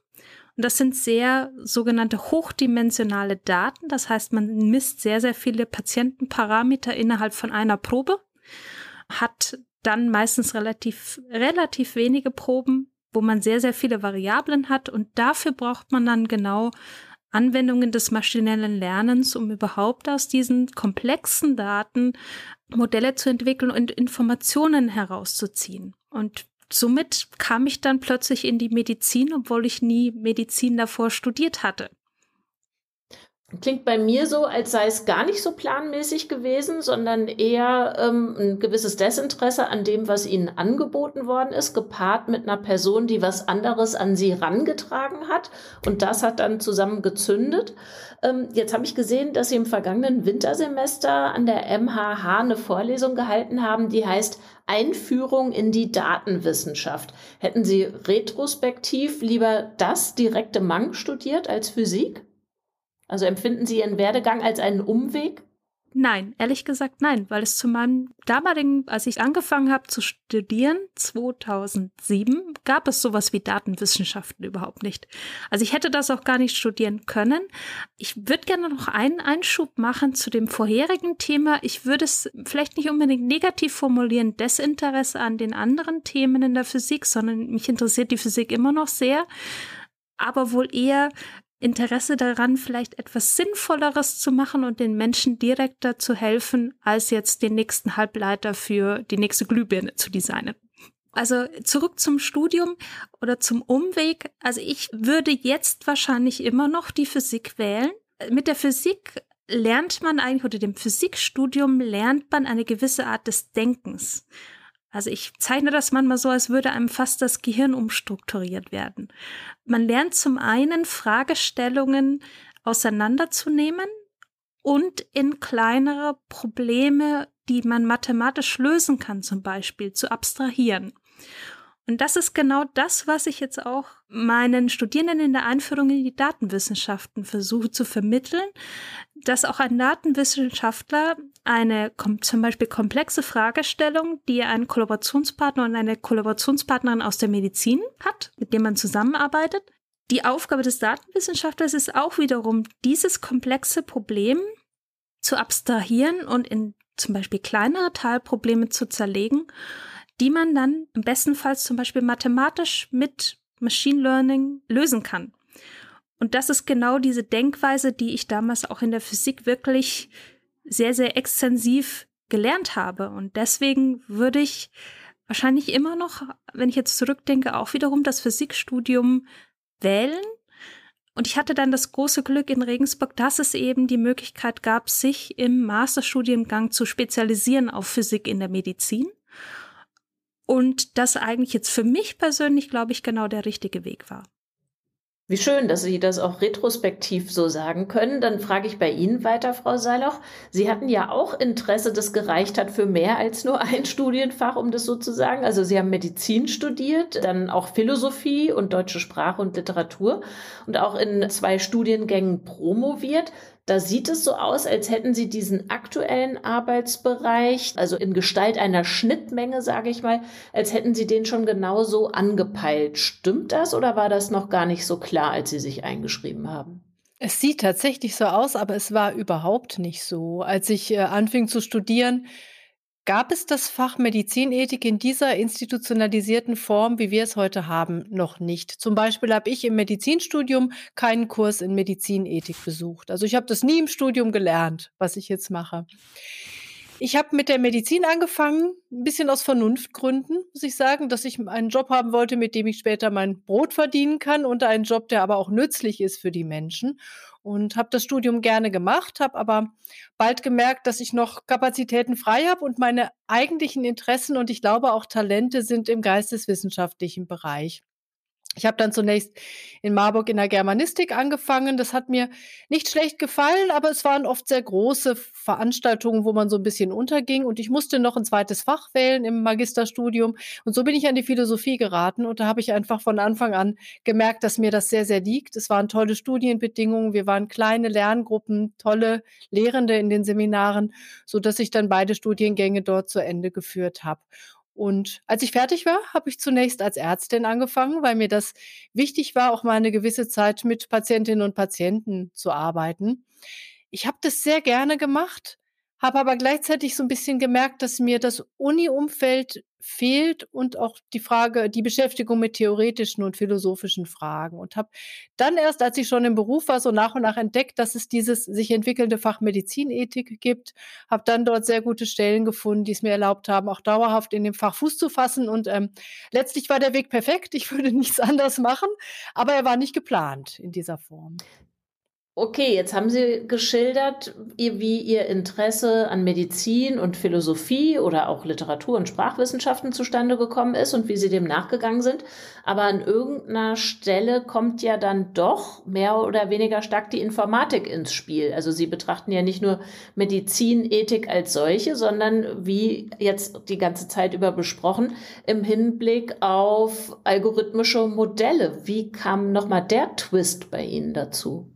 Und das sind sehr sogenannte hochdimensionale Daten. Das heißt, man misst sehr, sehr viele Patientenparameter innerhalb von einer Probe, hat dann meistens relativ, relativ wenige Proben, wo man sehr, sehr viele Variablen hat. Und dafür braucht man dann genau Anwendungen des maschinellen Lernens, um überhaupt aus diesen komplexen Daten Modelle zu entwickeln und Informationen herauszuziehen. Und somit kam ich dann plötzlich in die Medizin, obwohl ich nie Medizin davor studiert hatte. Klingt bei mir so, als sei es gar nicht so planmäßig gewesen, sondern eher ähm, ein gewisses Desinteresse an dem, was ihnen angeboten worden ist, gepaart mit einer Person, die was anderes an sie rangetragen hat. Und das hat dann zusammen gezündet. Ähm, jetzt habe ich gesehen, dass Sie im vergangenen Wintersemester an der MHH eine Vorlesung gehalten haben, die heißt Einführung in die Datenwissenschaft. Hätten Sie retrospektiv lieber das direkte Mang studiert als Physik? Also empfinden Sie Ihren Werdegang als einen Umweg? Nein, ehrlich gesagt nein, weil es zu meinem damaligen, als ich angefangen habe zu studieren, 2007, gab es sowas wie Datenwissenschaften überhaupt nicht. Also ich hätte das auch gar nicht studieren können. Ich würde gerne noch einen Einschub machen zu dem vorherigen Thema. Ich würde es vielleicht nicht unbedingt negativ formulieren, Desinteresse an den anderen Themen in der Physik, sondern mich interessiert die Physik immer noch sehr aber wohl eher Interesse daran, vielleicht etwas Sinnvolleres zu machen und den Menschen direkter zu helfen, als jetzt den nächsten Halbleiter für die nächste Glühbirne zu designen. Also zurück zum Studium oder zum Umweg. Also ich würde jetzt wahrscheinlich immer noch die Physik wählen. Mit der Physik lernt man eigentlich oder dem Physikstudium lernt man eine gewisse Art des Denkens. Also ich zeichne das manchmal so, als würde einem fast das Gehirn umstrukturiert werden. Man lernt zum einen Fragestellungen auseinanderzunehmen und in kleinere Probleme, die man mathematisch lösen kann, zum Beispiel zu abstrahieren. Und das ist genau das, was ich jetzt auch meinen Studierenden in der Einführung in die Datenwissenschaften versuche zu vermitteln, dass auch ein Datenwissenschaftler eine zum Beispiel komplexe Fragestellung, die ein Kollaborationspartner und eine Kollaborationspartnerin aus der Medizin hat, mit dem man zusammenarbeitet. Die Aufgabe des Datenwissenschaftlers ist auch wiederum, dieses komplexe Problem zu abstrahieren und in zum Beispiel kleinere Teilprobleme zu zerlegen die man dann im besten Fall zum Beispiel mathematisch mit Machine Learning lösen kann. Und das ist genau diese Denkweise, die ich damals auch in der Physik wirklich sehr, sehr extensiv gelernt habe. Und deswegen würde ich wahrscheinlich immer noch, wenn ich jetzt zurückdenke, auch wiederum das Physikstudium wählen. Und ich hatte dann das große Glück in Regensburg, dass es eben die Möglichkeit gab, sich im Masterstudiengang zu spezialisieren auf Physik in der Medizin. Und das eigentlich jetzt für mich persönlich, glaube ich, genau der richtige Weg war. Wie schön, dass Sie das auch retrospektiv so sagen können. Dann frage ich bei Ihnen weiter, Frau Seiloch. Sie hatten ja auch Interesse, das gereicht hat für mehr als nur ein Studienfach, um das so zu sagen. Also Sie haben Medizin studiert, dann auch Philosophie und deutsche Sprache und Literatur und auch in zwei Studiengängen promoviert. Da sieht es so aus, als hätten Sie diesen aktuellen Arbeitsbereich, also in Gestalt einer Schnittmenge, sage ich mal, als hätten Sie den schon genauso angepeilt. Stimmt das oder war das noch gar nicht so klar, als Sie sich eingeschrieben haben? Es sieht tatsächlich so aus, aber es war überhaupt nicht so. Als ich äh, anfing zu studieren, Gab es das Fach Medizinethik in dieser institutionalisierten Form, wie wir es heute haben, noch nicht? Zum Beispiel habe ich im Medizinstudium keinen Kurs in Medizinethik besucht. Also ich habe das nie im Studium gelernt, was ich jetzt mache. Ich habe mit der Medizin angefangen, ein bisschen aus Vernunftgründen, muss ich sagen, dass ich einen Job haben wollte, mit dem ich später mein Brot verdienen kann und einen Job, der aber auch nützlich ist für die Menschen. Und habe das Studium gerne gemacht, habe aber bald gemerkt, dass ich noch Kapazitäten frei habe und meine eigentlichen Interessen und ich glaube auch Talente sind im geisteswissenschaftlichen Bereich. Ich habe dann zunächst in Marburg in der Germanistik angefangen. Das hat mir nicht schlecht gefallen, aber es waren oft sehr große Veranstaltungen, wo man so ein bisschen unterging. Und ich musste noch ein zweites Fach wählen im Magisterstudium. Und so bin ich an die Philosophie geraten. Und da habe ich einfach von Anfang an gemerkt, dass mir das sehr, sehr liegt. Es waren tolle Studienbedingungen. Wir waren kleine Lerngruppen, tolle Lehrende in den Seminaren, so dass ich dann beide Studiengänge dort zu Ende geführt habe. Und als ich fertig war, habe ich zunächst als Ärztin angefangen, weil mir das wichtig war, auch mal eine gewisse Zeit mit Patientinnen und Patienten zu arbeiten. Ich habe das sehr gerne gemacht, habe aber gleichzeitig so ein bisschen gemerkt, dass mir das Uni-Umfeld fehlt und auch die Frage, die Beschäftigung mit theoretischen und philosophischen Fragen und habe dann erst, als ich schon im Beruf war, so nach und nach entdeckt, dass es dieses sich entwickelnde Fach Medizinethik gibt, habe dann dort sehr gute Stellen gefunden, die es mir erlaubt haben, auch dauerhaft in dem Fach Fuß zu fassen und ähm, letztlich war der Weg perfekt. Ich würde nichts anders machen, aber er war nicht geplant in dieser Form. Okay, jetzt haben Sie geschildert, wie Ihr Interesse an Medizin und Philosophie oder auch Literatur und Sprachwissenschaften zustande gekommen ist und wie Sie dem nachgegangen sind. Aber an irgendeiner Stelle kommt ja dann doch mehr oder weniger stark die Informatik ins Spiel. Also Sie betrachten ja nicht nur Medizinethik als solche, sondern wie jetzt die ganze Zeit über besprochen, im Hinblick auf algorithmische Modelle. Wie kam nochmal der Twist bei Ihnen dazu?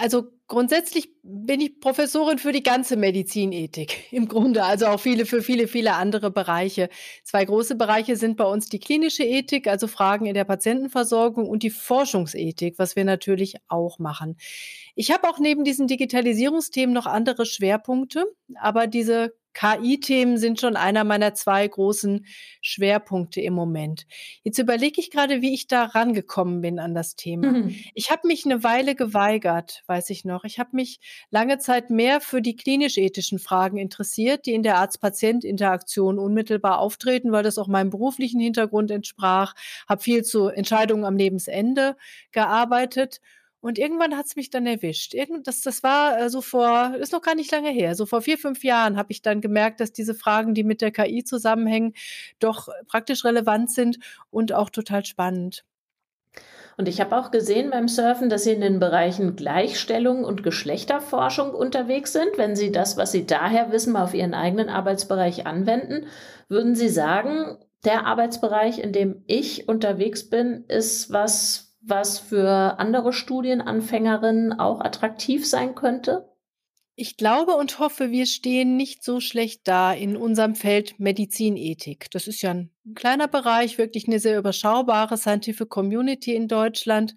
Also grundsätzlich bin ich Professorin für die ganze Medizinethik im Grunde, also auch viele für viele, viele andere Bereiche. Zwei große Bereiche sind bei uns die klinische Ethik, also Fragen in der Patientenversorgung und die Forschungsethik, was wir natürlich auch machen. Ich habe auch neben diesen Digitalisierungsthemen noch andere Schwerpunkte, aber diese KI-Themen sind schon einer meiner zwei großen Schwerpunkte im Moment. Jetzt überlege ich gerade, wie ich da rangekommen bin an das Thema. Mhm. Ich habe mich eine Weile geweigert, weiß ich noch. Ich habe mich lange Zeit mehr für die klinisch-ethischen Fragen interessiert, die in der Arzt-Patient-Interaktion unmittelbar auftreten, weil das auch meinem beruflichen Hintergrund entsprach. Habe viel zu Entscheidungen am Lebensende gearbeitet und irgendwann hat's mich dann erwischt. Irgend, das, das war äh, so vor, ist noch gar nicht lange her, so vor vier, fünf Jahren habe ich dann gemerkt, dass diese Fragen, die mit der KI zusammenhängen, doch praktisch relevant sind und auch total spannend. Und ich habe auch gesehen beim Surfen, dass Sie in den Bereichen Gleichstellung und Geschlechterforschung unterwegs sind. Wenn Sie das, was Sie daher wissen, mal auf Ihren eigenen Arbeitsbereich anwenden, würden Sie sagen, der Arbeitsbereich, in dem ich unterwegs bin, ist was, was für andere Studienanfängerinnen auch attraktiv sein könnte? Ich glaube und hoffe, wir stehen nicht so schlecht da in unserem Feld Medizinethik. Das ist ja ein kleiner Bereich, wirklich eine sehr überschaubare Scientific Community in Deutschland.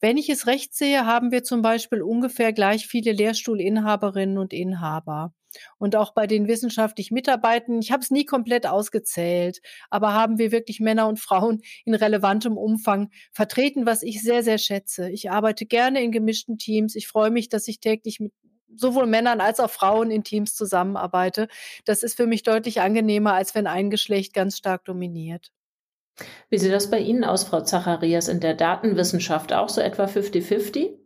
Wenn ich es recht sehe, haben wir zum Beispiel ungefähr gleich viele Lehrstuhlinhaberinnen und Inhaber. Und auch bei den wissenschaftlichen Mitarbeitern, ich habe es nie komplett ausgezählt, aber haben wir wirklich Männer und Frauen in relevantem Umfang vertreten, was ich sehr, sehr schätze. Ich arbeite gerne in gemischten Teams. Ich freue mich, dass ich täglich mit sowohl Männern als auch Frauen in Teams zusammenarbeite. Das ist für mich deutlich angenehmer, als wenn ein Geschlecht ganz stark dominiert. Wie sieht das bei Ihnen aus, Frau Zacharias, in der Datenwissenschaft auch so etwa 50-50?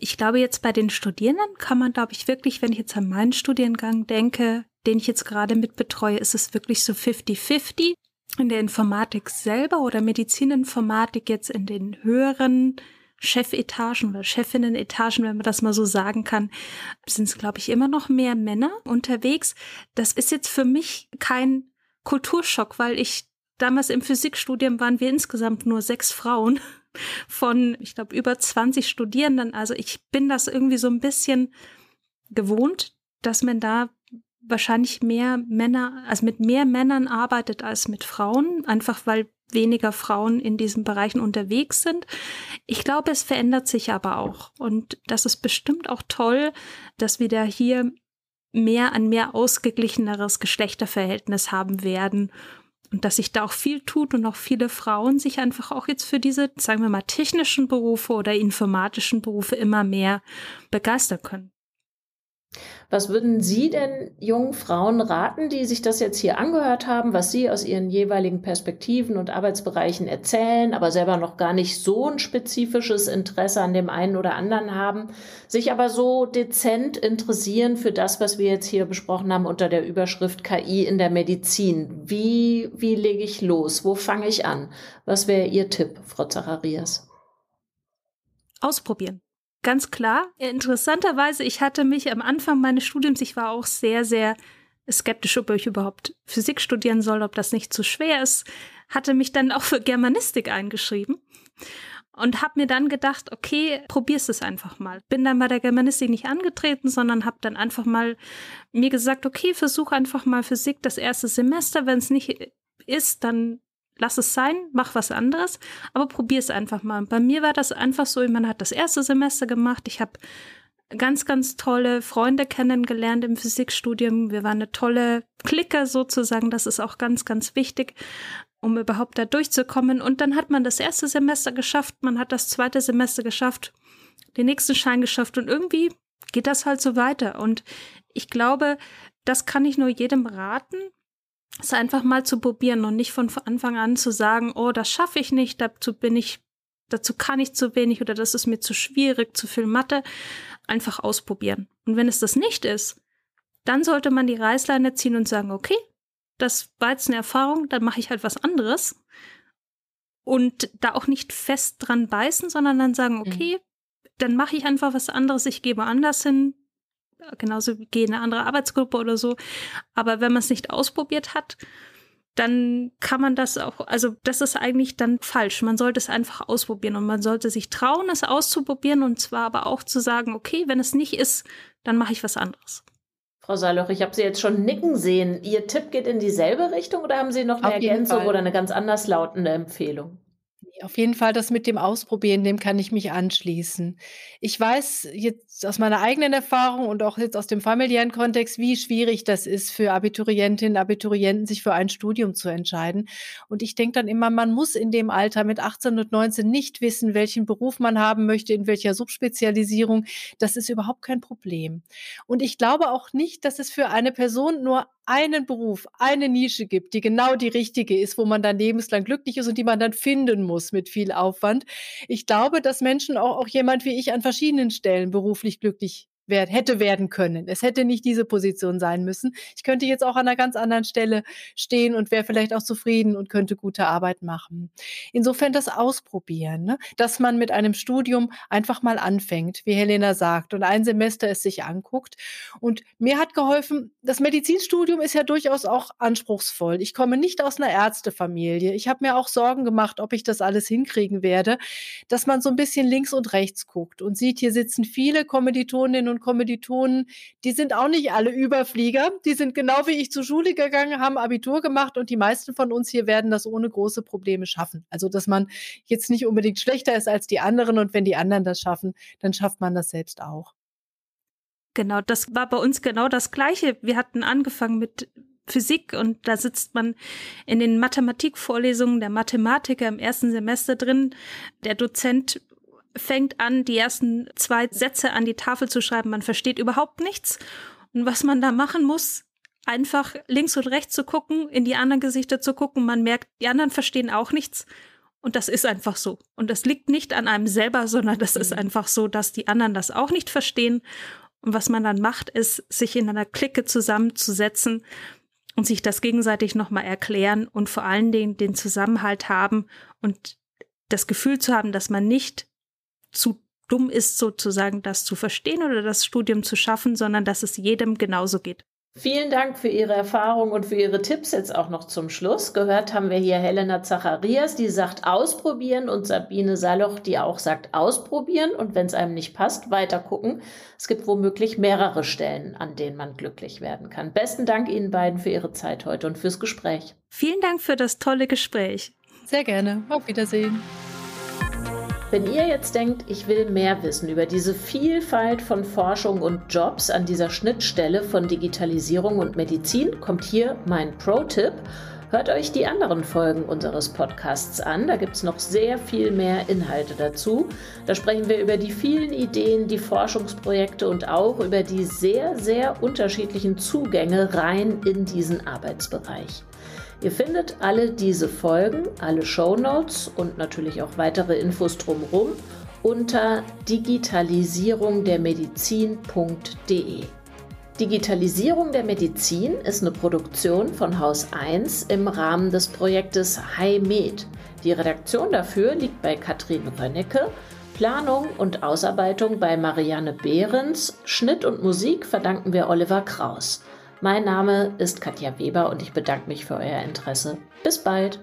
Ich glaube, jetzt bei den Studierenden kann man, glaube ich, wirklich, wenn ich jetzt an meinen Studiengang denke, den ich jetzt gerade mit betreue, ist es wirklich so 50-50. In der Informatik selber oder Medizininformatik jetzt in den höheren Chefetagen oder Chefinnen-Etagen, wenn man das mal so sagen kann, sind es, glaube ich, immer noch mehr Männer unterwegs. Das ist jetzt für mich kein Kulturschock, weil ich damals im Physikstudium waren wir insgesamt nur sechs Frauen von, ich glaube, über 20 Studierenden. Also ich bin das irgendwie so ein bisschen gewohnt, dass man da wahrscheinlich mehr Männer, also mit mehr Männern arbeitet als mit Frauen, einfach weil weniger Frauen in diesen Bereichen unterwegs sind. Ich glaube, es verändert sich aber auch. Und das ist bestimmt auch toll, dass wir da hier mehr ein mehr ausgeglicheneres Geschlechterverhältnis haben werden und dass sich da auch viel tut und auch viele Frauen sich einfach auch jetzt für diese, sagen wir mal, technischen Berufe oder informatischen Berufe immer mehr begeistern können. Was würden Sie denn jungen Frauen raten, die sich das jetzt hier angehört haben, was Sie aus Ihren jeweiligen Perspektiven und Arbeitsbereichen erzählen, aber selber noch gar nicht so ein spezifisches Interesse an dem einen oder anderen haben, sich aber so dezent interessieren für das, was wir jetzt hier besprochen haben unter der Überschrift KI in der Medizin? Wie, wie lege ich los? Wo fange ich an? Was wäre Ihr Tipp, Frau Zacharias? Ausprobieren. Ganz klar. Interessanterweise, ich hatte mich am Anfang meines Studiums, ich war auch sehr, sehr skeptisch, ob ich überhaupt Physik studieren soll, ob das nicht zu schwer ist, hatte mich dann auch für Germanistik eingeschrieben und habe mir dann gedacht, okay, probier's es einfach mal. Bin dann bei der Germanistik nicht angetreten, sondern habe dann einfach mal mir gesagt, okay, versuch einfach mal Physik das erste Semester, wenn es nicht ist, dann lass es sein, mach was anderes, aber probier es einfach mal. Und bei mir war das einfach so, man hat das erste Semester gemacht, ich habe ganz, ganz tolle Freunde kennengelernt im Physikstudium. Wir waren eine tolle Clique sozusagen, das ist auch ganz, ganz wichtig, um überhaupt da durchzukommen. Und dann hat man das erste Semester geschafft, man hat das zweite Semester geschafft, den nächsten Schein geschafft und irgendwie geht das halt so weiter. Und ich glaube, das kann ich nur jedem raten, es einfach mal zu probieren und nicht von Anfang an zu sagen, oh, das schaffe ich nicht, dazu bin ich, dazu kann ich zu wenig oder das ist mir zu schwierig, zu viel Mathe. Einfach ausprobieren. Und wenn es das nicht ist, dann sollte man die Reißleine ziehen und sagen, okay, das war jetzt eine Erfahrung, dann mache ich halt was anderes. Und da auch nicht fest dran beißen, sondern dann sagen, mhm. okay, mhm. dann mache ich einfach was anderes, ich gebe anders hin, genauso wie eine andere Arbeitsgruppe oder so. Aber wenn man es nicht ausprobiert hat, dann kann man das auch, also das ist eigentlich dann falsch. Man sollte es einfach ausprobieren und man sollte sich trauen, es auszuprobieren und zwar aber auch zu sagen, okay, wenn es nicht ist, dann mache ich was anderes. Frau Saloch, ich habe Sie jetzt schon nicken sehen. Ihr Tipp geht in dieselbe Richtung oder haben Sie noch eine Auf Ergänzung oder eine ganz anders lautende Empfehlung? Auf jeden Fall das mit dem Ausprobieren, dem kann ich mich anschließen. Ich weiß jetzt aus meiner eigenen Erfahrung und auch jetzt aus dem familiären Kontext, wie schwierig das ist für Abiturientinnen, Abiturienten, sich für ein Studium zu entscheiden. Und ich denke dann immer, man muss in dem Alter mit 18 und 19 nicht wissen, welchen Beruf man haben möchte, in welcher Subspezialisierung. Das ist überhaupt kein Problem. Und ich glaube auch nicht, dass es für eine Person nur einen Beruf, eine Nische gibt, die genau die richtige ist, wo man dann lebenslang glücklich ist und die man dann finden muss mit viel Aufwand. Ich glaube, dass Menschen auch, auch jemand wie ich an verschiedenen Stellen beruflich glücklich werd, hätte werden können. Es hätte nicht diese Position sein müssen. Ich könnte jetzt auch an einer ganz anderen Stelle stehen und wäre vielleicht auch zufrieden und könnte gute Arbeit machen. Insofern das Ausprobieren, ne? dass man mit einem Studium einfach mal anfängt, wie Helena sagt, und ein Semester es sich anguckt. Und mir hat geholfen, das Medizinstudium ist ja durchaus auch anspruchsvoll. Ich komme nicht aus einer Ärztefamilie. Ich habe mir auch Sorgen gemacht, ob ich das alles hinkriegen werde, dass man so ein bisschen links und rechts guckt und sieht, hier sitzen viele Kommilitoninnen und Kommilitonen, die sind auch nicht alle Überflieger. Die sind genau wie ich zur Schule gegangen, haben Abitur gemacht und die meisten von uns hier werden das ohne große Probleme schaffen. Also, dass man jetzt nicht unbedingt schlechter ist als die anderen und wenn die anderen das schaffen, dann schafft man das selbst auch. Genau, das war bei uns genau das Gleiche. Wir hatten angefangen mit Physik und da sitzt man in den Mathematikvorlesungen der Mathematiker im ersten Semester drin. Der Dozent fängt an, die ersten zwei Sätze an die Tafel zu schreiben. Man versteht überhaupt nichts. Und was man da machen muss, einfach links und rechts zu gucken, in die anderen Gesichter zu gucken. Man merkt, die anderen verstehen auch nichts. Und das ist einfach so. Und das liegt nicht an einem selber, sondern das ist mhm. einfach so, dass die anderen das auch nicht verstehen. Und was man dann macht, ist, sich in einer Clique zusammenzusetzen und sich das gegenseitig nochmal erklären und vor allen Dingen den Zusammenhalt haben und das Gefühl zu haben, dass man nicht zu dumm ist, sozusagen das zu verstehen oder das Studium zu schaffen, sondern dass es jedem genauso geht. Vielen Dank für Ihre Erfahrung und für Ihre Tipps jetzt auch noch zum Schluss. Gehört haben wir hier Helena Zacharias, die sagt ausprobieren und Sabine Saloch, die auch sagt ausprobieren und wenn es einem nicht passt, weiter gucken. Es gibt womöglich mehrere Stellen, an denen man glücklich werden kann. Besten Dank Ihnen beiden für Ihre Zeit heute und fürs Gespräch. Vielen Dank für das tolle Gespräch. Sehr gerne. Auf Wiedersehen. Wenn ihr jetzt denkt, ich will mehr wissen über diese Vielfalt von Forschung und Jobs an dieser Schnittstelle von Digitalisierung und Medizin, kommt hier mein Pro-Tipp. Hört euch die anderen Folgen unseres Podcasts an, da gibt es noch sehr viel mehr Inhalte dazu. Da sprechen wir über die vielen Ideen, die Forschungsprojekte und auch über die sehr, sehr unterschiedlichen Zugänge rein in diesen Arbeitsbereich. Ihr findet alle diese Folgen, alle Show Notes und natürlich auch weitere Infos drumherum unter digitalisierungdermedizin.de. Digitalisierung der Medizin ist eine Produktion von Haus 1 im Rahmen des Projektes HiMed. Die Redaktion dafür liegt bei Katrin Rönnecke, Planung und Ausarbeitung bei Marianne Behrens, Schnitt und Musik verdanken wir Oliver Kraus. Mein Name ist Katja Weber und ich bedanke mich für euer Interesse. Bis bald!